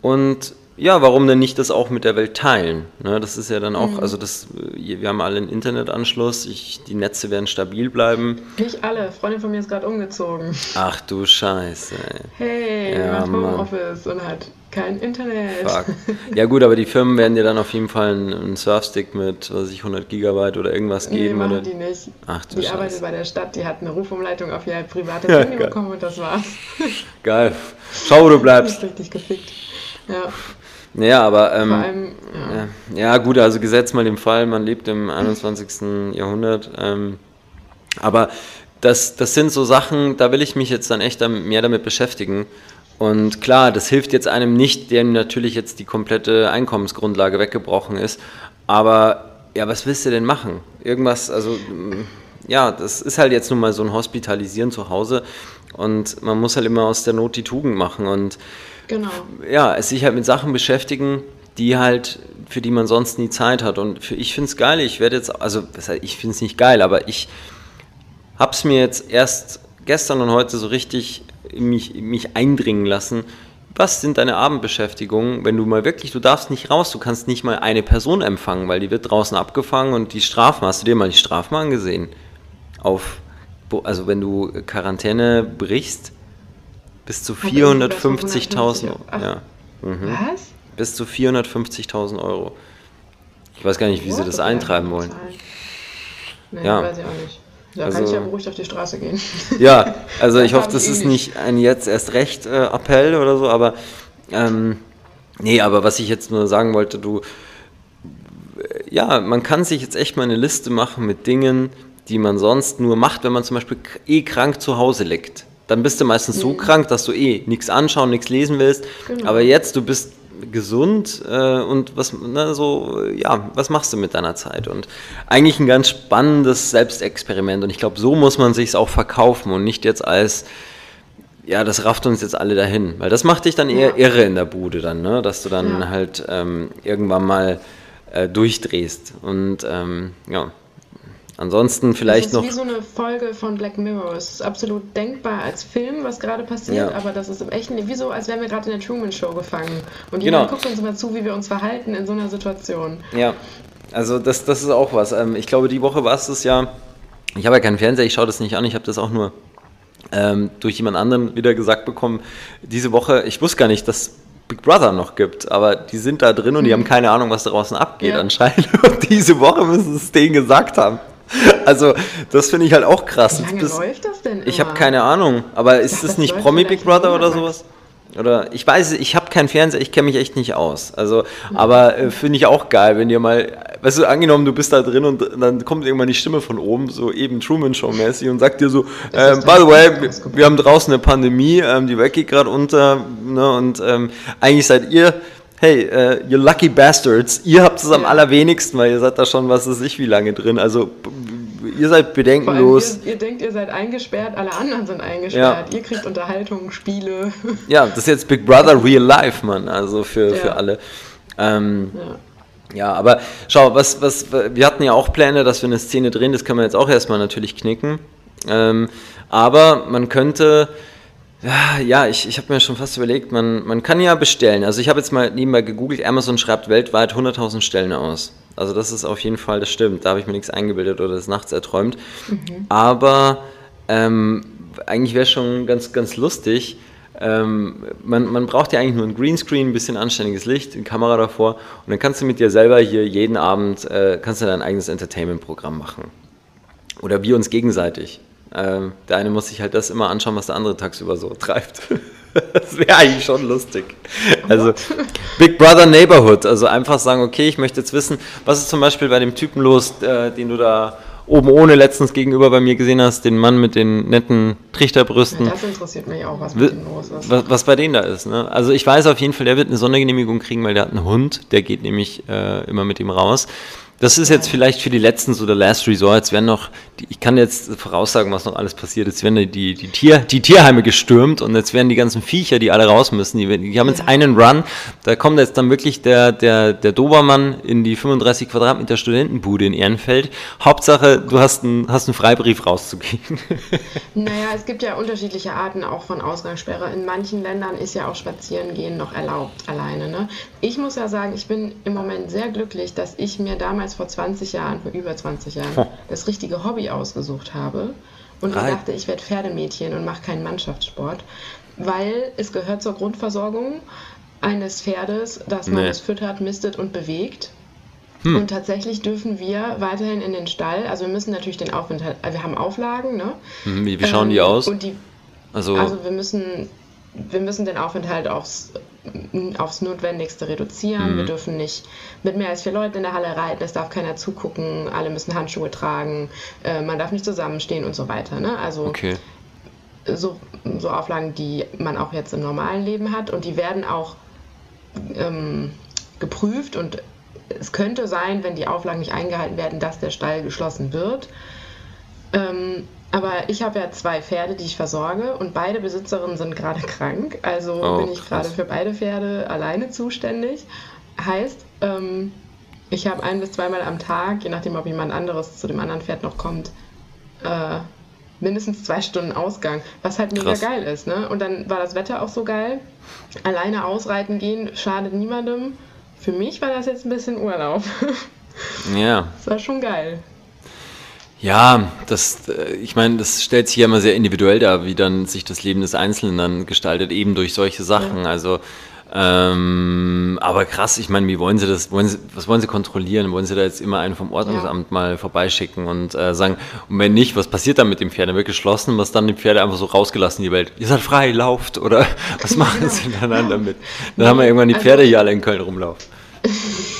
Und ja, warum denn nicht das auch mit der Welt teilen? Ne, das ist ja dann auch, mhm. also das, wir haben alle einen Internetanschluss, ich, die Netze werden stabil bleiben. Nicht alle, Freundin von mir ist gerade umgezogen. Ach du Scheiße. Ey. Hey, ja, macht Homeoffice und hat kein Internet. Fuck. Ja gut, aber die Firmen werden dir dann auf jeden Fall einen, Surfstick mit, was ich, 100 Gigabyte oder irgendwas geben. Nee, machen oder? die nicht. Ach du Die Scheiße. arbeitet bei der Stadt, die hat eine Rufumleitung auf ihr privates ja, Handy bekommen und das war's. Geil. Schau, wo du bleibst. Richtig gefickt. Ja. Ja, aber ähm, allem, ja. ja. gut, also gesetzt mal den Fall, man lebt im 21. Jahrhundert. Ähm, aber das, das sind so Sachen, da will ich mich jetzt dann echt mehr damit beschäftigen. Und klar, das hilft jetzt einem nicht, dem natürlich jetzt die komplette Einkommensgrundlage weggebrochen ist. Aber ja, was willst du denn machen? Irgendwas, also ja, das ist halt jetzt nun mal so ein Hospitalisieren zu Hause. Und man muss halt immer aus der Not die Tugend machen. Und Genau. Ja, es sich halt mit Sachen beschäftigen, die halt, für die man sonst nie Zeit hat. Und für, ich finde es geil, ich werde jetzt, also ich finde es nicht geil, aber ich habe es mir jetzt erst gestern und heute so richtig mich, mich eindringen lassen. Was sind deine Abendbeschäftigungen, wenn du mal wirklich, du darfst nicht raus, du kannst nicht mal eine Person empfangen, weil die wird draußen abgefangen und die Strafen, hast du dir mal die Strafen angesehen? Auf, also wenn du Quarantäne brichst, bis zu 450.000 Euro. Ja. Mhm. Was? Bis zu 450.000 Euro. Ich weiß gar nicht, wie oh, sie das eintreiben wollen. Nee, ja. weiß ich auch nicht. Da also, kann ich ja beruhigt auf die Straße gehen. Ja, also ich hoffe, das ist nicht ein jetzt erst recht äh, Appell oder so, aber ähm, nee, aber was ich jetzt nur sagen wollte, du, äh, ja, man kann sich jetzt echt mal eine Liste machen mit Dingen, die man sonst nur macht, wenn man zum Beispiel eh krank zu Hause liegt. Dann bist du meistens so mhm. krank, dass du eh nichts anschauen, nichts lesen willst. Genau. Aber jetzt, du bist gesund äh, und was, ne, so, ja, was machst du mit deiner Zeit? Und eigentlich ein ganz spannendes Selbstexperiment. Und ich glaube, so muss man sich auch verkaufen und nicht jetzt als, ja, das rafft uns jetzt alle dahin. Weil das macht dich dann eher ja. irre in der Bude dann, ne? dass du dann ja. halt ähm, irgendwann mal äh, durchdrehst. Und ähm, ja. Ansonsten vielleicht noch. Das ist noch wie so eine Folge von Black Mirror. Es ist absolut denkbar als Film, was gerade passiert, ja. aber das ist im echten, wie so, als wären wir gerade in der Truman Show gefangen. Und genau. jemand guckt uns immer zu, wie wir uns verhalten in so einer Situation. Ja, also das, das ist auch was. Ähm, ich glaube, die Woche war es das ja. Ich habe ja keinen Fernseher, ich schaue das nicht an, ich habe das auch nur ähm, durch jemand anderen wieder gesagt bekommen. Diese Woche, ich wusste gar nicht, dass Big Brother noch gibt, aber die sind da drin und die mhm. haben keine Ahnung, was draußen abgeht ja. anscheinend. Und diese Woche müssen sie es denen gesagt haben. Also, das finde ich halt auch krass. Wie lange Bis, läuft das denn? Immer? Ich habe keine Ahnung. Aber ist das nicht Promi Big Brother oder sowas? Oder ich weiß, ich habe keinen Fernseher, ich kenne mich echt nicht aus. Also, aber äh, finde ich auch geil, wenn ihr mal, weißt du, angenommen, du bist da drin und dann kommt irgendwann die Stimme von oben, so eben Truman Show mäßig und sagt dir so, äh, by the way, wir, wir, haben draußen eine Pandemie, ähm, die Welt geht gerade unter, ne, und ähm, eigentlich seid ihr hey, uh, you lucky bastards, ihr habt es am allerwenigsten, weil ihr seid da schon, was weiß ich, wie lange drin. Also ihr seid bedenkenlos. Ihr, ihr, denkt, ihr seid eingesperrt, alle anderen sind eingesperrt. Ja. Ihr kriegt Unterhaltung, Spiele. Ja, das ist jetzt Big Brother Real Life, Mann, also für, ja. für alle. Ähm, ja. Ja, aber schau, was, was, wir hatten ja auch Pläne, dass wir eine Szene drehen, das können wir jetzt auch erstmal natürlich knicken. Ähm, aber man könnte, ja, ich, ich habe mir schon fast überlegt, man, man kann ja bestellen. Also ich habe jetzt mal nebenbei gegoogelt, Amazon schreibt weltweit 100.000 Stellen aus. Also das ist auf jeden Fall, das stimmt. Da habe ich mir nichts eingebildet oder das nachts erträumt. Mhm. Aber ähm, eigentlich wäre schon ganz, ganz lustig. Ähm, man, man braucht ja eigentlich nur ein Greenscreen, ein bisschen anständiges Licht, eine Kamera davor und dann kannst du mit dir selber hier jeden Abend, äh, kannst du dein eigenes Entertainment-Programm machen. Oder wir uns gegenseitig. Ähm, der eine muss sich halt das immer anschauen, was der andere tagsüber so treibt. das wäre eigentlich schon lustig. Also Big Brother Neighborhood, also einfach sagen, okay, ich möchte jetzt wissen, was ist zum Beispiel bei dem Typen los, äh, den du da oben ohne letztens gegenüber bei mir gesehen hast, den Mann mit den netten Trichterbrüsten. Ja, das interessiert mich auch, was mit dem los ist. Was, was, bei denen da ist. Ne? Also ich weiß auf jeden Fall, der wird eine Sondergenehmigung kriegen, weil der hat einen Hund, der geht nämlich äh, immer mit ihm raus. Das ist jetzt vielleicht für die letzten so der Last Resort. Jetzt werden noch, die, ich kann jetzt voraussagen, was noch alles passiert. Jetzt werden die, die, Tier, die Tierheime gestürmt und jetzt werden die ganzen Viecher, die alle raus müssen, die, die haben jetzt einen Run. Da kommt jetzt dann wirklich der, der, der Dobermann in die 35 Quadratmeter Studentenbude in Ehrenfeld. Hauptsache, du hast einen, hast einen Freibrief rauszugehen. Naja, es gibt ja unterschiedliche Arten auch von Ausgangssperre. In manchen Ländern ist ja auch Spazierengehen noch erlaubt alleine. Ne? Ich muss ja sagen, ich bin im Moment sehr glücklich, dass ich mir damals damals vor 20 Jahren, vor über 20 Jahren, das richtige Hobby ausgesucht habe und Rein. dachte, ich werde Pferdemädchen und mache keinen Mannschaftssport, weil es gehört zur Grundversorgung eines Pferdes, dass man nee. es füttert, mistet und bewegt. Hm. Und tatsächlich dürfen wir weiterhin in den Stall, also wir müssen natürlich den Aufenthalt, also wir haben Auflagen, ne? Hm, wie, wie schauen ähm, die aus? Die, also, also wir müssen wir müssen den Aufenthalt aufs, aufs Notwendigste reduzieren. Mhm. Wir dürfen nicht mit mehr als vier Leuten in der Halle reiten, es darf keiner zugucken, alle müssen Handschuhe tragen, äh, man darf nicht zusammenstehen und so weiter. Ne? Also okay. so, so Auflagen, die man auch jetzt im normalen Leben hat und die werden auch ähm, geprüft und es könnte sein, wenn die Auflagen nicht eingehalten werden, dass der Stall geschlossen wird. Ähm, aber ich habe ja zwei Pferde, die ich versorge und beide Besitzerinnen sind gerade krank. Also oh, bin ich gerade für beide Pferde alleine zuständig. Heißt, ähm, ich habe ein bis zweimal am Tag, je nachdem, ob jemand anderes zu dem anderen Pferd noch kommt, äh, mindestens zwei Stunden Ausgang, was halt mega Krass. geil ist. Ne? Und dann war das Wetter auch so geil. Alleine ausreiten gehen schadet niemandem. Für mich war das jetzt ein bisschen Urlaub. Ja. Das war schon geil. Ja, das, äh, ich meine, das stellt sich ja immer sehr individuell dar, wie dann sich das Leben des Einzelnen dann gestaltet, eben durch solche Sachen. Ja. Also, ähm, aber krass, ich meine, wie wollen Sie das, wollen Sie, was wollen Sie kontrollieren? Wollen Sie da jetzt immer einen vom Ordnungsamt ja. mal vorbeischicken und äh, sagen, und wenn nicht, was passiert dann mit dem Pferd? Dann wird geschlossen, was dann die Pferde einfach so rausgelassen in die Welt? Ihr seid frei, lauft oder was machen genau. Sie dann damit? Dann ja. haben wir irgendwann die Pferde also, hier alle in Köln rumlaufen.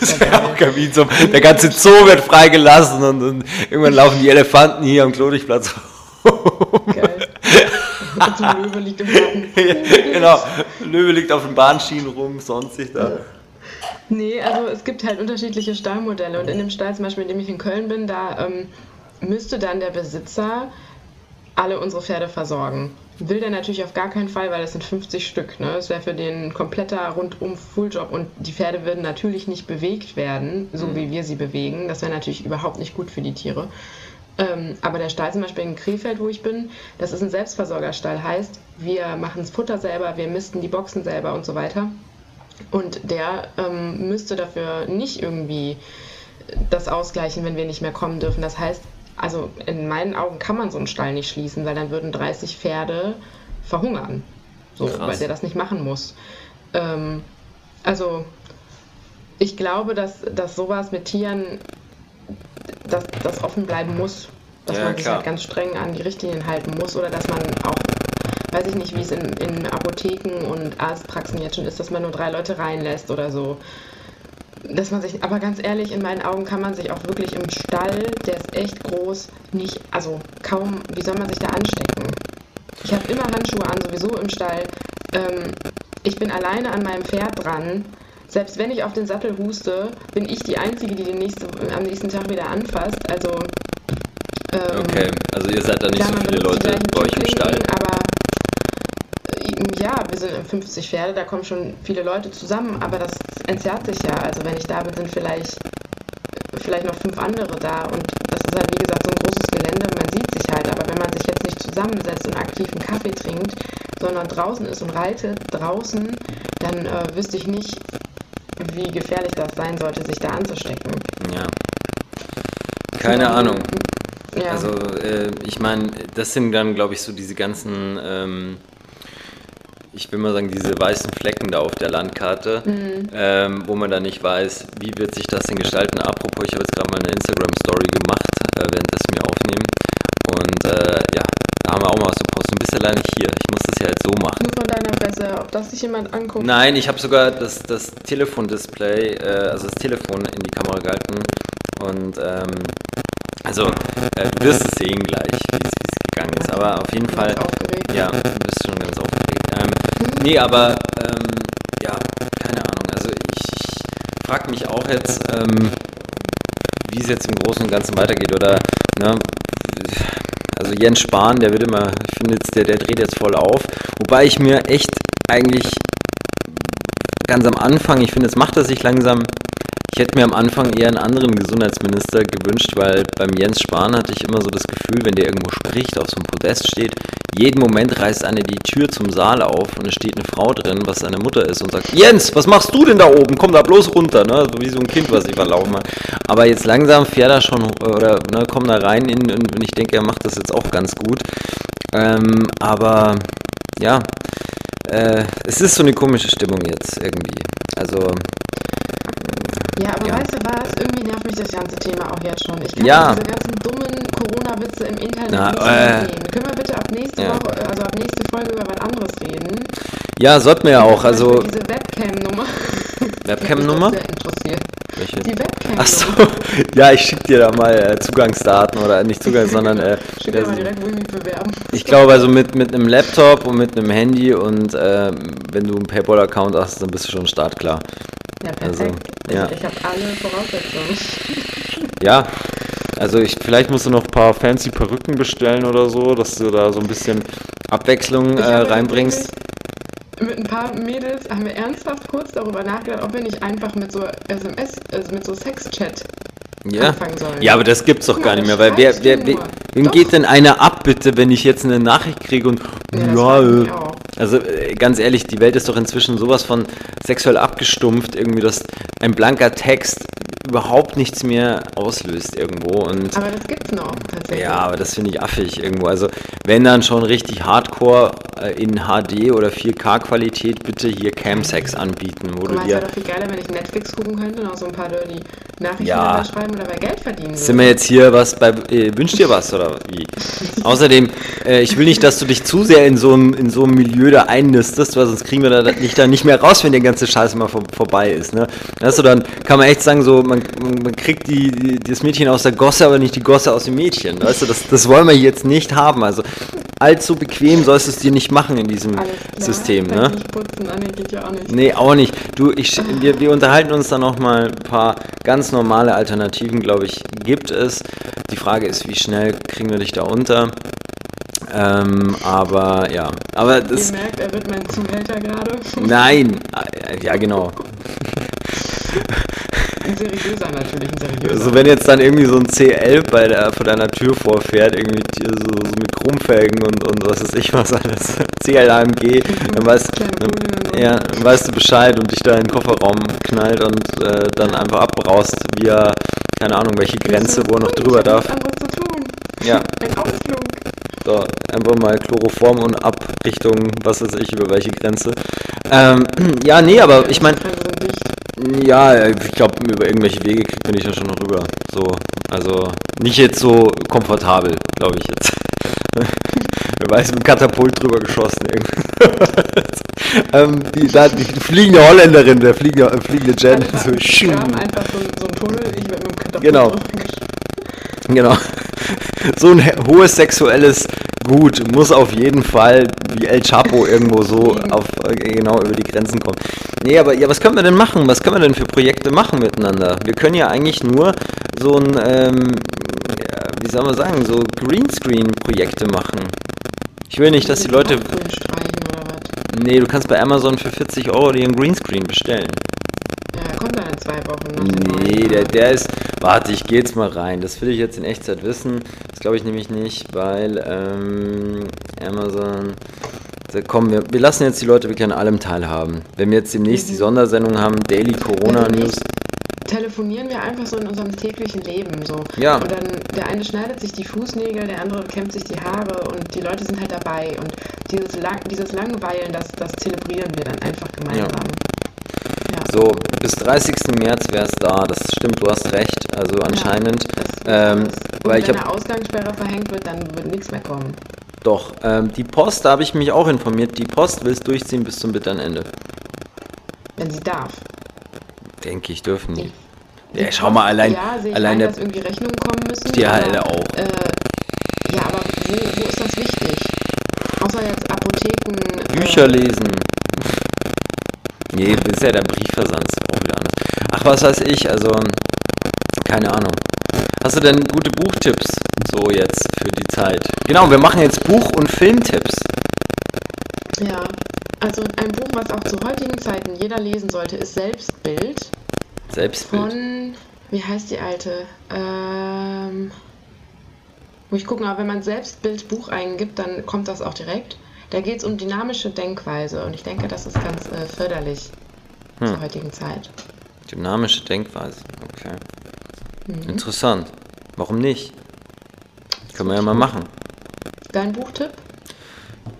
das wäre auch geil, so, der ganze Zoo wird freigelassen und, und, irgendwann laufen die Elefanten hier am Klodichplatz rum. Geil. Und Löwe liegt im Garten. genau, Löwe liegt auf den Bahnschienen rum, sonstig da. Nee, also es gibt halt unterschiedliche Stallmodelle und in dem Stall zum Beispiel, in dem ich in Köln bin, da ähm, müsste dann der Besitzer alle unsere Pferde versorgen. Will der natürlich auf gar keinen Fall, weil das sind 50 Stück. Ne? Das wäre für den kompletter rundum Fulljob und die Pferde würden natürlich nicht bewegt werden, so mhm. wie wir sie bewegen. Das wäre natürlich überhaupt nicht gut für die Tiere. Ähm, aber der Stall zum Beispiel in Krefeld, wo ich bin, das ist ein Selbstversorgerstall. Heißt, wir machen das Futter selber, wir misten die Boxen selber und so weiter. Und der ähm, müsste dafür nicht irgendwie das ausgleichen, wenn wir nicht mehr kommen dürfen. Das heißt, also in meinen Augen kann man so einen Stall nicht schließen, weil dann würden 30 Pferde verhungern. So, weil der das nicht machen muss. Ähm, also ich glaube, dass, dass sowas mit Tieren, dass das offen bleiben muss. Dass ja, man sich halt ganz streng an die Richtlinien halten muss oder dass man auch, weiß ich nicht, wie es in, in Apotheken und Arztpraxen jetzt schon ist, dass man nur drei Leute reinlässt oder so dass man sich, aber ganz ehrlich, in meinen Augen kann man sich auch wirklich im Stall, der ist echt groß, nicht, also kaum, wie soll man sich da anstecken? Ich habe immer Handschuhe an, sowieso im Stall. Ähm, ich bin alleine an meinem Pferd dran. Selbst wenn ich auf den Sattel huste, bin ich die Einzige, die den nächste, am nächsten Tag wieder anfasst. Also. Ähm, okay, also ihr seid da nicht klar, so viele Leute bei euch im Stall. Aber ja, wir sind 50 Pferde, da kommen schon viele Leute zusammen, aber das entzerrt sich ja. Also wenn ich da bin, sind vielleicht, vielleicht noch fünf andere da und das ist halt wie gesagt so ein großes Gelände, man sieht sich halt, aber wenn man sich jetzt nicht zusammensetzt und aktiv einen Kaffee trinkt, sondern draußen ist und reitet draußen, dann äh, wüsste ich nicht, wie gefährlich das sein sollte, sich da anzustecken. Ja. Keine Ahnung. Ja. Also äh, ich meine, das sind dann, glaube ich, so diese ganzen, ähm, ich will mal sagen, diese weißen Flecken da auf der Landkarte, mhm. ähm, wo man dann nicht weiß, wie wird sich das denn gestalten. Apropos, ich habe jetzt gerade mal eine Instagram-Story gemacht, äh, während das wir aufnehmen. Und äh, ja, da haben wir auch mal was zu posten. Du bist ja leider nicht hier. Ich muss das ja jetzt so machen. Nur von deiner Fresse, ob das sich jemand anguckt. Nein, ich habe sogar das, das Telefondisplay, äh, also das Telefon in die Kamera gehalten. Und ähm, also, äh, du wirst es sehen gleich, wie es gegangen ist. Aber auf jeden Fall. Aufgeregt. Ja, du bist schon ganz aufgeregt. Ähm, nee, aber ähm, ja, keine Ahnung. Also ich, ich frage mich auch jetzt, ähm, wie es jetzt im Großen und Ganzen weitergeht. Oder, ne, also Jens Spahn, der wird immer, ich finde jetzt, der, der dreht jetzt voll auf. Wobei ich mir echt eigentlich ganz am Anfang, ich finde, jetzt macht er sich langsam ich hätte mir am Anfang eher einen anderen Gesundheitsminister gewünscht, weil beim Jens Spahn hatte ich immer so das Gefühl, wenn der irgendwo spricht, auf so einem Podest steht, jeden Moment reißt eine die Tür zum Saal auf und es steht eine Frau drin, was seine Mutter ist und sagt, Jens, was machst du denn da oben? Komm da bloß runter, ne? So wie so ein Kind, was ich verlaufen habe. Aber jetzt langsam fährt er schon oder ne, kommt da rein in, und ich denke, er macht das jetzt auch ganz gut. Ähm, aber ja, äh, es ist so eine komische Stimmung jetzt irgendwie. Also ja, aber ja. weißt du was? Irgendwie nervt mich das ganze Thema auch jetzt schon. Ich kann ja. diese ganzen dummen Corona-Witze im Internet Na, nicht äh, sehen. Können wir bitte ab nächste ja. Woche, also ab nächste Folge über was anderes reden? Ja, sollten wir ja auch. Also diese Webcam-Nummer. Webcam-Nummer? Welche? Die Webcam. Achso, ja, ich schicke dir da mal äh, Zugangsdaten oder nicht Zugang, sondern. Äh, Schick dir mal direkt, wo ich mich bewerben. Ich glaube, also mit, mit einem Laptop und mit einem Handy und äh, wenn du einen PayPal-Account hast, dann bist du schon startklar. Ja, perfekt. Also, ja. Ich habe alle Voraussetzungen. Ja, also ich, vielleicht musst du noch ein paar fancy Perücken bestellen oder so, dass du da so ein bisschen Abwechslung äh, reinbringst. Mit ein paar Mädels haben wir ernsthaft kurz darüber nachgedacht, ob wir nicht einfach mit so SMS, also mit so Sexchat ja. anfangen sollen. Ja, aber das gibt's doch gar nicht mehr, weil wer, wer, wer wem geht denn einer ab, bitte, wenn ich jetzt eine Nachricht kriege und ja, ja also äh, ganz ehrlich, die Welt ist doch inzwischen sowas von sexuell abgestumpft, irgendwie, dass ein blanker Text überhaupt nichts mehr auslöst irgendwo. Und aber das gibt's noch, tatsächlich. Ja, aber das finde ich affig irgendwo. Also wenn dann schon richtig Hardcore äh, in HD oder 4K-Qualität, bitte hier Camsex anbieten. Wo du dir doch viel geiler, wenn ich Netflix gucken könnte und auch so ein paar Dirty Nachrichten ja. schreiben oder bei Geld verdienen würde. Sind wir jetzt hier was bei, äh, wünscht dir was oder wie? Außerdem, äh, ich will nicht, dass du dich zu sehr in so einem, in so einem Milieu da einnistest, weil sonst kriegen wir da, dich da nicht mehr raus, wenn der ganze Scheiß mal vor, vorbei ist. Ne? Also dann kann man echt sagen, so, man, man kriegt die, die, das Mädchen aus der Gosse, aber nicht die Gosse aus dem Mädchen. Weißt du, das, das wollen wir jetzt nicht haben. Also allzu bequem sollst du es dir nicht machen in diesem System. Ne? Nicht putzen, ah, nee, geht ja auch nicht. Nee, auch nicht. Du, ich, wir, wir unterhalten uns da noch mal ein paar ganz normale Alternativen, glaube ich, gibt es. Die Frage ist, wie schnell kriegen wir dich da unter? Ähm, aber ja, aber das. Ihr merkt, er wird mein Zuhälter gerade. Nein, ja genau. Ein seriöser natürlich, ein seriöser. Also wenn jetzt dann irgendwie so ein CL bei der, vor deiner Tür vorfährt, irgendwie so, so mit Chromfelgen und, und was weiß ich was alles, CL-AMG, dann weißt, dann, ja, dann weißt du Bescheid und dich da in den Kofferraum knallt und äh, dann einfach abbraust via, keine Ahnung, welche Grenze, wo er noch drüber darf. zu tun. Ja. Ein Ausflug. So, einfach mal Chloroform und ab Richtung, was weiß ich, über welche Grenze. Ähm, ja, nee, aber ich meine, ja, ich glaube, über irgendwelche Wege kriegt man dich ja schon noch rüber. So, also nicht jetzt so komfortabel, glaube ich jetzt. Wer weiß, mit dem Katapult drüber geschossen. ähm, die, da, die fliegende Holländerin, der fliegende, äh, fliegende Jet. Also, so, wir haben einfach so, so einen Tunnel, ich werde mit dem Katapult Genau. Genau. So ein hohes sexuelles Gut muss auf jeden Fall wie El Chapo irgendwo so auf, äh, genau über die Grenzen kommen. Nee, aber ja, was können wir denn machen? Was können wir denn für Projekte machen miteinander? Wir können ja eigentlich nur so ein, ähm, ja, wie soll man sagen, so Greenscreen-Projekte machen. Ich will nicht, dass die Leute. Nee, du kannst bei Amazon für 40 Euro dir einen Greenscreen bestellen. Ja, kommt dann in zwei Wochen. Nee, der, der ist. Warte, ich gehe jetzt mal rein. Das will ich jetzt in Echtzeit wissen. Das glaube ich nämlich nicht, weil ähm, Amazon. Da kommen wir, wir lassen jetzt die Leute wirklich an allem teilhaben. Wenn wir jetzt demnächst die mhm. Sondersendung haben, Daily Corona News. Telefonieren wir einfach so in unserem täglichen Leben. So. Ja. Und dann der eine schneidet sich die Fußnägel, der andere kämmt sich die Haare und die Leute sind halt dabei. Und dieses, Lang dieses Langweilen, das, das zelebrieren wir dann einfach gemeinsam. Ja. So, bis 30. März wäre es da, das stimmt, du hast recht, also anscheinend. Ja, ähm, weil wenn eine Ausgangssperre verhängt wird, dann wird nichts mehr kommen. Doch, ähm, die Post, da habe ich mich auch informiert, die Post will es durchziehen bis zum bitteren Ende. Wenn sie darf. Denke ich, dürfen die. die ja, schau mal, allein, ja, sehe allein ein, dass irgendwie Rechnungen kommen müssen. Die halt auch. Äh, ja, aber wo, wo ist das wichtig? Außer jetzt Apotheken. Bücher äh, lesen. Nee, ist ja der Briefversand auch wieder anders. Ach, was weiß ich, also keine Ahnung. Hast du denn gute Buchtipps so jetzt für die Zeit? Genau, wir machen jetzt Buch- und Filmtipps. Ja, also ein Buch, was auch zu heutigen Zeiten jeder lesen sollte, ist Selbstbild. Selbstbild. Von, wie heißt die alte? Ähm, muss ich gucken, aber wenn man Selbstbild Buch eingibt, dann kommt das auch direkt. Da geht es um dynamische Denkweise und ich denke, das ist ganz äh, förderlich hm. zur heutigen Zeit. Dynamische Denkweise, okay. Mhm. Interessant. Warum nicht? Können wir ja mal machen. Dein Buchtipp?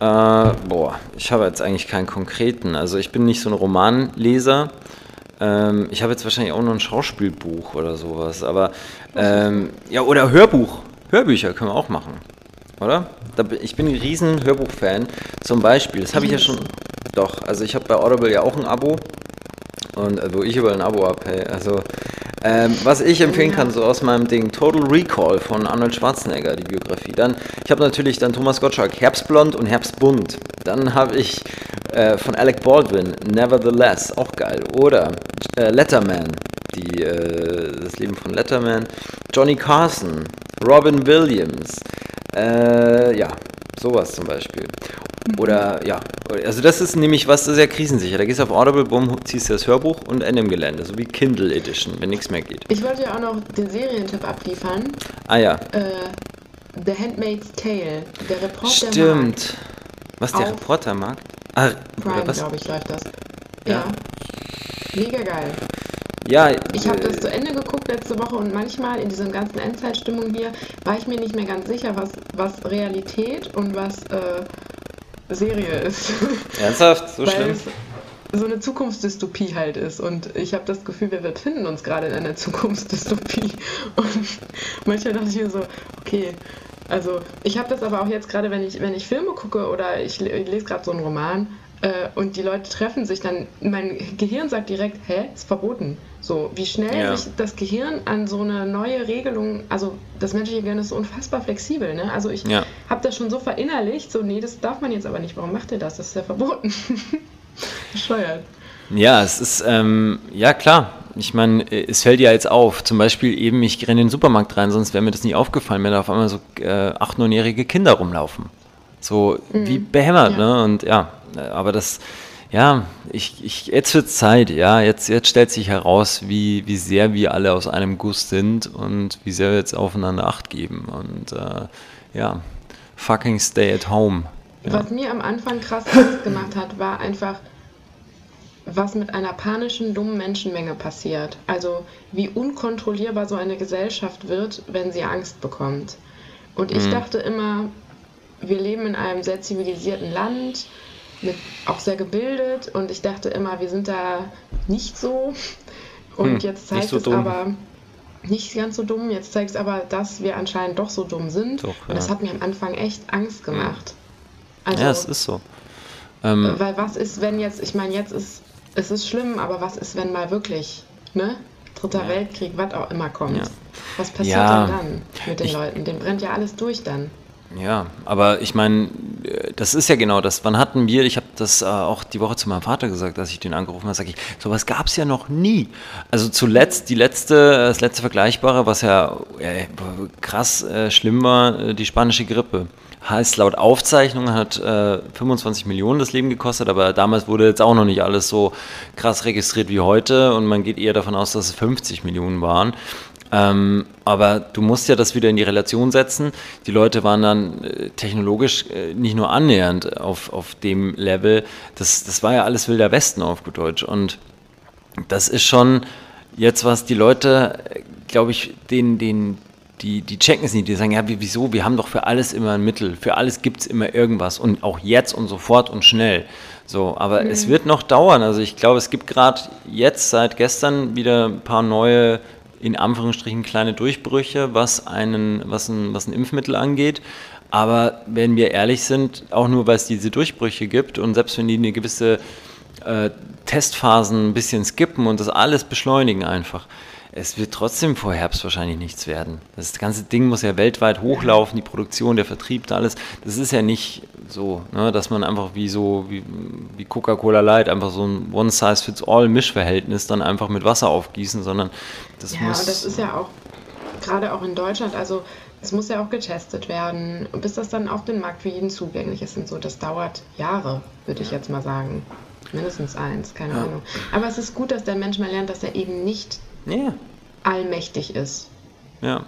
Äh, boah, ich habe jetzt eigentlich keinen konkreten. Also ich bin nicht so ein Romanleser. Ähm, ich habe jetzt wahrscheinlich auch noch ein Schauspielbuch oder sowas. Aber ähm, ja, oder Hörbuch. Hörbücher können wir auch machen. Oder? Ich bin ein riesen Hörbuch-Fan. Zum Beispiel, das habe ich ja schon. Doch, also ich habe bei Audible ja auch ein Abo. Und äh, wo ich über ein Abo hey, also ähm, was ich empfehlen kann, so aus meinem Ding, Total Recall von Arnold Schwarzenegger, die Biografie. Dann, ich habe natürlich dann Thomas Gottschalk, Herbstblond und Herbstbunt. Dann habe ich äh, von Alec Baldwin, Nevertheless, auch geil. Oder äh, Letterman, die, äh, das Leben von Letterman. Johnny Carson, Robin Williams. Äh, ja, sowas zum Beispiel. Oder ja, also das ist nämlich was sehr krisensicher. Da gehst du auf Audible, bumm, ziehst du das Hörbuch und Ende im Gelände, so wie Kindle Edition, wenn nichts mehr geht. Ich wollte ja auch noch den Serientipp abliefern. Ah ja. Äh, The Handmaid's Tale, der Reporter. Stimmt. Was der Reporter mag? Ah, Prime, glaube ich, läuft das. Ja. ja. Mega geil. Ja, ich habe das zu Ende geguckt letzte Woche und manchmal in dieser ganzen Endzeitstimmung hier war ich mir nicht mehr ganz sicher, was, was Realität und was äh, Serie ist. Ernsthaft? So Weil schlimm? Es so eine Zukunftsdystopie halt ist. Und ich habe das Gefühl, wir befinden uns gerade in einer Zukunftsdystopie. Und manchmal dachte ich mir so, okay, also ich habe das aber auch jetzt gerade, wenn ich, wenn ich Filme gucke oder ich, ich lese gerade so einen Roman, äh, und die Leute treffen sich, dann mein Gehirn sagt direkt, hä, ist verboten. So, wie schnell ja. sich das Gehirn an so eine neue Regelung, also das menschliche Gehirn ist so unfassbar flexibel, ne? Also ich ja. habe das schon so verinnerlicht, so, nee, das darf man jetzt aber nicht. Warum macht ihr das? Das ist ja verboten. Bescheuert. Ja, es ist, ähm, ja klar. Ich meine, es fällt ja jetzt auf. Zum Beispiel eben, ich renne in den Supermarkt rein, sonst wäre mir das nie aufgefallen, wenn da auf einmal so äh, acht, neunjährige Kinder rumlaufen. So mhm. wie behämmert, ja. ne? Und ja, aber das, ja, ich, ich, jetzt wird Zeit, ja, jetzt, jetzt stellt sich heraus, wie, wie sehr wir alle aus einem Guss sind und wie sehr wir jetzt aufeinander Acht geben. Und äh, ja, fucking stay at home. Ja. Was mir am Anfang krass Angst gemacht hat, war einfach, was mit einer panischen, dummen Menschenmenge passiert. Also wie unkontrollierbar so eine Gesellschaft wird, wenn sie Angst bekommt. Und ich mhm. dachte immer, wir leben in einem sehr zivilisierten Land, mit, auch sehr gebildet und ich dachte immer, wir sind da nicht so. Und hm, jetzt zeigt so es dumm. aber nicht ganz so dumm, jetzt zeigt es aber, dass wir anscheinend doch so dumm sind. Doch, ja. Und das hat mir am Anfang echt Angst gemacht. Also, ja, es ist so. Ähm, weil was ist, wenn jetzt, ich meine, jetzt ist es ist schlimm, aber was ist, wenn mal wirklich, ne? Dritter ja. Weltkrieg, was auch immer kommt. Ja. Was passiert ja, dann mit den ich, Leuten? Dem brennt ja alles durch dann. Ja, aber ich meine, das ist ja genau das. Wann hatten wir, ich habe das äh, auch die Woche zu meinem Vater gesagt, dass ich den angerufen habe, sage ich, sowas gab es ja noch nie. Also zuletzt, die letzte, das letzte Vergleichbare, was ja äh, krass äh, schlimm war, äh, die spanische Grippe. Heißt laut Aufzeichnung hat 25 äh, Millionen das Leben gekostet, aber damals wurde jetzt auch noch nicht alles so krass registriert wie heute und man geht eher davon aus, dass es 50 Millionen waren. Ähm, aber du musst ja das wieder in die Relation setzen. Die Leute waren dann äh, technologisch äh, nicht nur annähernd auf, auf dem Level. Das, das war ja alles Wilder Westen auf gut Deutsch. Und das ist schon, jetzt was die Leute, glaube ich, den, den, die, die checken es nicht. Die sagen, ja, wieso? Wir haben doch für alles immer ein Mittel. Für alles gibt es immer irgendwas. Und auch jetzt und sofort und schnell. So, aber mhm. es wird noch dauern. Also ich glaube, es gibt gerade jetzt seit gestern wieder ein paar neue, in Anführungsstrichen kleine Durchbrüche, was, einen, was, ein, was ein Impfmittel angeht. Aber wenn wir ehrlich sind, auch nur weil es diese Durchbrüche gibt und selbst wenn die eine gewisse äh, Testphasen ein bisschen skippen und das alles beschleunigen einfach, es wird trotzdem vor Herbst wahrscheinlich nichts werden. Das ganze Ding muss ja weltweit hochlaufen, die Produktion, der Vertrieb, alles. Das ist ja nicht so, ne, dass man einfach wie so, wie, wie Coca-Cola Light, einfach so ein One-Size-Fits-All-Mischverhältnis dann einfach mit Wasser aufgießen, sondern das ja, muss... Ja, das ist ja auch, gerade auch in Deutschland, also es muss ja auch getestet werden, bis das dann auf den Markt für jeden zugänglich ist und so. Das dauert Jahre, würde ich jetzt mal sagen. Mindestens eins, keine ja. Ahnung. Aber es ist gut, dass der Mensch mal lernt, dass er eben nicht ja. allmächtig ist. Ja.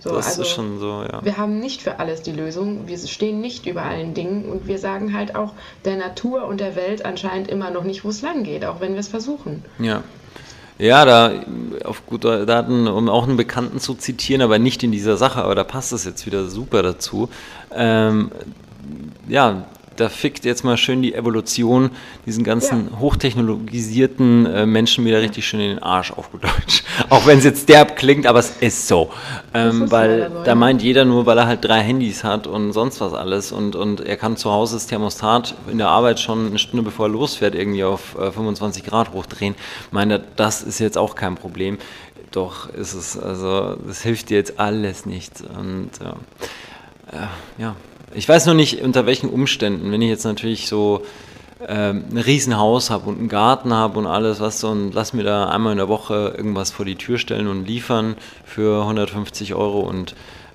So, das also, ist schon so, ja. Wir haben nicht für alles die Lösung. Wir stehen nicht über allen Dingen und wir sagen halt auch der Natur und der Welt anscheinend immer noch nicht, wo es lang geht, auch wenn wir es versuchen. Ja. Ja, da auf gute Daten, um auch einen Bekannten zu zitieren, aber nicht in dieser Sache, aber da passt es jetzt wieder super dazu. Ähm, ja, da fickt jetzt mal schön die Evolution diesen ganzen ja. hochtechnologisierten äh, Menschen wieder richtig schön in den Arsch, auf gut Deutsch. Auch wenn es jetzt derb klingt, aber es ist so. Ähm, ist weil da meint jeder nur, weil er halt drei Handys hat und sonst was alles und, und er kann zu Hause das Thermostat in der Arbeit schon eine Stunde bevor er losfährt irgendwie auf äh, 25 Grad hochdrehen. Meint das ist jetzt auch kein Problem. Doch ist es, also das hilft dir jetzt alles nicht. Und ja, äh, ja ich weiß noch nicht, unter welchen Umständen. Wenn ich jetzt natürlich so ähm, ein Riesenhaus habe und einen Garten habe und alles, was so, und lass mir da einmal in der Woche irgendwas vor die Tür stellen und liefern für 150 Euro und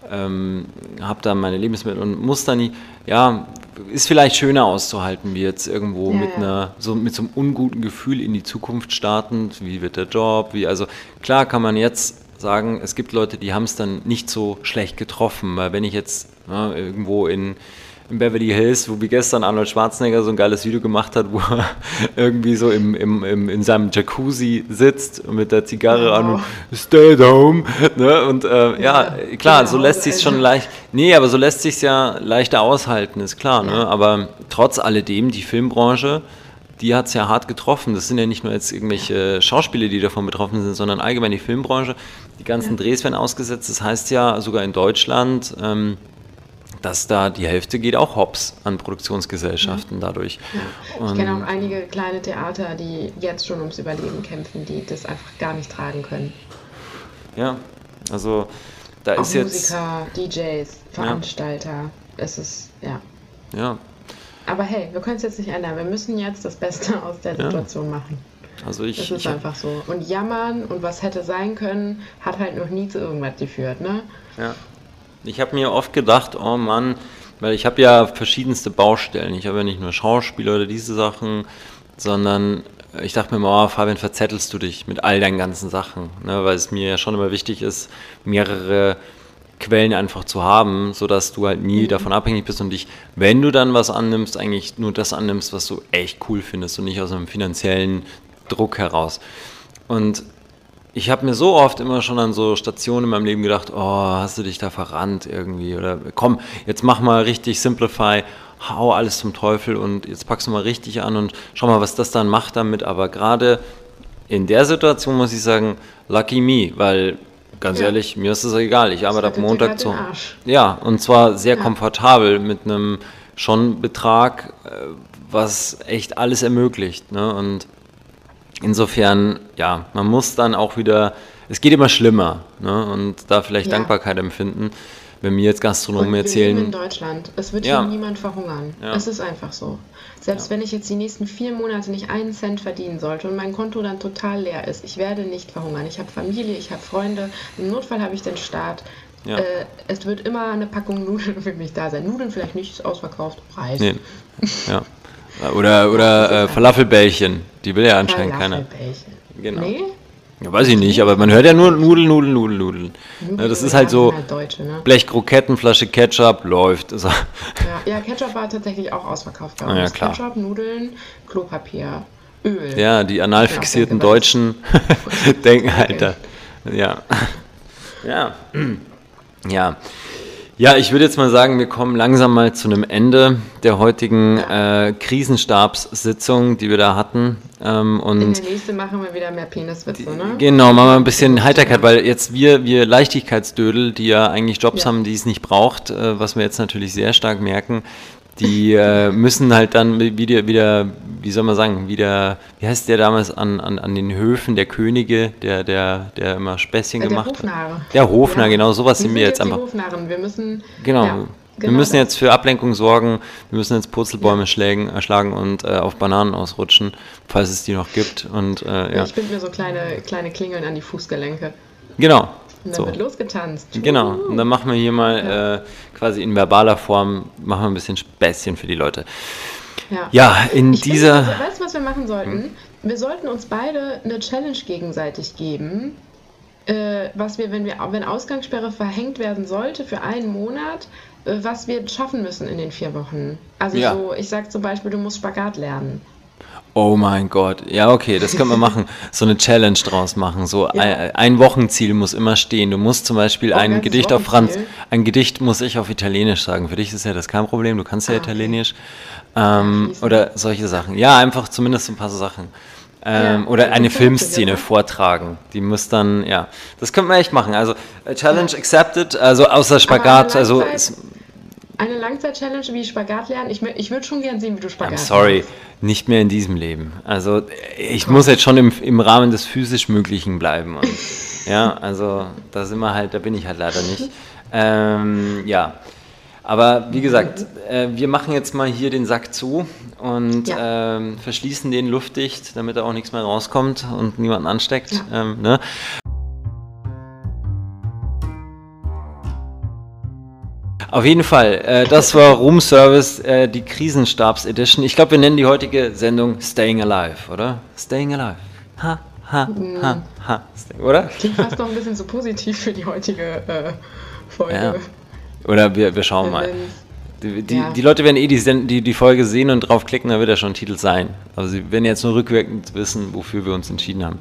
ähm, habe dann meine Lebensmittel und muss dann, ja, ist vielleicht schöner auszuhalten, wie jetzt irgendwo ja, mit einer, so mit so einem unguten Gefühl in die Zukunft starten, wie wird der Job, wie, also klar kann man jetzt sagen, es gibt Leute, die haben es dann nicht so schlecht getroffen, weil wenn ich jetzt ja, irgendwo in, in Beverly Hills, wo wie gestern Arnold Schwarzenegger so ein geiles Video gemacht hat, wo er irgendwie so im, im, im, in seinem Jacuzzi sitzt mit der Zigarre oh. an und stay at home. Ne? Und äh, ja, ja, klar, genau, so lässt sich schon leicht, nee, aber so lässt sich ja leichter aushalten, ist klar. Ne? Aber trotz alledem, die Filmbranche, die hat es ja hart getroffen. Das sind ja nicht nur jetzt irgendwelche Schauspieler, die davon betroffen sind, sondern allgemein die Filmbranche. Die ganzen ja. Drehs werden ausgesetzt. Das heißt ja sogar in Deutschland, ähm, dass da die Hälfte geht auch hops an Produktionsgesellschaften ja. dadurch. Ja. Ich kenne auch einige kleine Theater, die jetzt schon ums Überleben kämpfen, die das einfach gar nicht tragen können. Ja, also da auch ist Musiker, jetzt... Musiker, DJs, Veranstalter. Es ist, ja. Ja, aber hey, wir können es jetzt nicht ändern. Wir müssen jetzt das Beste aus der Situation ja. machen. Also ich, das ist ich einfach so. Und jammern und was hätte sein können, hat halt noch nie zu irgendwas geführt, ne? Ja. Ich habe mir oft gedacht, oh Mann, weil ich habe ja verschiedenste Baustellen. Ich habe ja nicht nur Schauspieler oder diese Sachen, sondern ich dachte mir mal, oh, Fabian, verzettelst du dich mit all deinen ganzen Sachen, ne? weil es mir ja schon immer wichtig ist, mehrere Quellen einfach zu haben, sodass du halt nie mhm. davon abhängig bist und dich, wenn du dann was annimmst, eigentlich nur das annimmst, was du echt cool findest und nicht aus einem finanziellen Druck heraus. Und ich habe mir so oft immer schon an so Stationen in meinem Leben gedacht, oh, hast du dich da verrannt irgendwie oder komm, jetzt mach mal richtig Simplify, hau alles zum Teufel und jetzt packst du mal richtig an und schau mal, was das dann macht damit. Aber gerade in der Situation muss ich sagen, lucky me, weil Ganz ja. ehrlich, mir ist es egal. Ich arbeite ab Montag zu. Ja, und zwar sehr ja. komfortabel mit einem schon Betrag, äh, was echt alles ermöglicht. Ne? Und insofern, ja, man muss dann auch wieder, es geht immer schlimmer ne? und da vielleicht ja. Dankbarkeit empfinden. Wenn mir jetzt Gastronomen erzählen. Wir leben in Deutschland. Es wird ja. hier niemand verhungern. Ja. Es ist einfach so. Selbst wenn ich jetzt die nächsten vier Monate nicht einen Cent verdienen sollte und mein Konto dann total leer ist, ich werde nicht verhungern. Ich habe Familie, ich habe Freunde. Im Notfall habe ich den Staat. Ja. Äh, es wird immer eine Packung Nudeln für mich da sein. Nudeln vielleicht nicht ausverkauft, Reis. Nee. Ja. Oder, oder äh, Falafelbällchen. Die will ja anscheinend keiner. Genau. Nee? Ja, weiß ich nicht, aber man hört ja nur Nudeln, Nudeln, Nudeln, Nudeln. Ja, das ist halt so halt Deutsche, ne? Blechkroketten, Flasche Ketchup, läuft. Also. Ja, ja, Ketchup war tatsächlich auch ausverkauft. Ah, ja, klar. Ketchup, Nudeln, Klopapier. Öl. Ja, die anal fixierten Deutschen denken halt da. Ja. Ja. Ja. Ja, ich würde jetzt mal sagen, wir kommen langsam mal zu einem Ende der heutigen äh, Krisenstabssitzung, die wir da hatten. Ähm, und In der nächsten machen wir wieder mehr Peniswitze, ne? Genau, machen wir ein bisschen Heiterkeit, weil jetzt wir, wir Leichtigkeitsdödel, die ja eigentlich Jobs ja. haben, die es nicht braucht, äh, was wir jetzt natürlich sehr stark merken, die äh, müssen halt dann wieder, wieder, wie soll man sagen, wieder, wie heißt der damals an, an, an den Höfen der Könige, der, der, der immer Späßchen der gemacht Hofnarre. hat? Der Hofnarr, ja. genau, sowas wir sind wir jetzt, jetzt einfach. Wir müssen. Genau. Ja, genau wir müssen jetzt für Ablenkung sorgen, wir müssen jetzt Purzelbäume ja. schlägen, äh, schlagen und äh, auf Bananen ausrutschen, falls es die noch gibt. Und, äh, ja. Ich finde mir so kleine, kleine Klingeln an die Fußgelenke. Genau, und dann so. wird losgetanzt. Genau. Und dann machen wir hier mal ja. äh, quasi in verbaler Form, machen wir ein bisschen Späßchen für die Leute. Ja, ja in ich dieser. Finde, weißt du, was wir machen sollten? Hm? Wir sollten uns beide eine Challenge gegenseitig geben. Äh, was wir, wenn wir, wenn Ausgangssperre verhängt werden sollte für einen Monat, äh, was wir schaffen müssen in den vier Wochen. Also ja. so, ich sag zum Beispiel, du musst Spagat lernen. Oh mein Gott. Ja, okay, das können wir machen. So eine Challenge draus machen. So ja. ein, ein, Wochenziel muss immer stehen. Du musst zum Beispiel oh, ein Gedicht auf Franz, ein Gedicht muss ich auf Italienisch sagen. Für dich ist ja das kein Problem, du kannst ja ah, Italienisch. Ähm, oder solche Sachen. Ja, einfach zumindest ein paar Sachen. Ähm, ja, oder eine Filmszene vortragen. Die muss dann, ja, das könnte man echt machen. Also Challenge accepted, also außer Spagat, also eine Langzeit-Challenge wie Spagat lernen. Ich, ich würde schon gern sehen, wie du Spagat I'm sorry, lernst. nicht mehr in diesem Leben. Also ich muss jetzt schon im, im Rahmen des physisch Möglichen bleiben. Und, ja, also da sind wir halt, da bin ich halt leider nicht. Ähm, ja. Aber wie gesagt, äh, wir machen jetzt mal hier den Sack zu und ja. ähm, verschließen den luftdicht, damit da auch nichts mehr rauskommt und niemanden ansteckt. Ja. Ähm, ne? Auf jeden Fall, äh, das war Room Service, äh, die Krisenstabs Edition. Ich glaube, wir nennen die heutige Sendung Staying Alive, oder? Staying Alive. Ha, ha, ha, ha. Oder? Klingt fast noch ein bisschen so positiv für die heutige äh, Folge. Ja. Oder wir, wir schauen mal. Die, die, ja. die, Leute werden eh die, die, die Folge sehen und draufklicken, da wird ja schon ein Titel sein. Also sie werden jetzt nur rückwirkend wissen, wofür wir uns entschieden haben.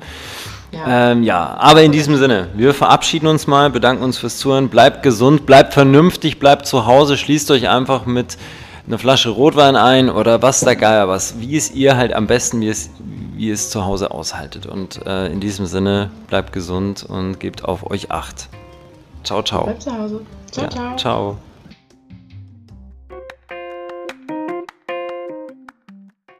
Ja. Ähm, ja, aber in diesem Sinne, wir verabschieden uns mal, bedanken uns fürs Zuhören, bleibt gesund, bleibt vernünftig, bleibt zu Hause, schließt euch einfach mit einer Flasche Rotwein ein oder was der Geier was, wie es ihr halt am besten, wie es, wie es zu Hause aushaltet. Und äh, in diesem Sinne, bleibt gesund und gebt auf euch Acht. Ciao, ciao. Bleibt zu Hause. Ciao, ja, ciao. Ciao.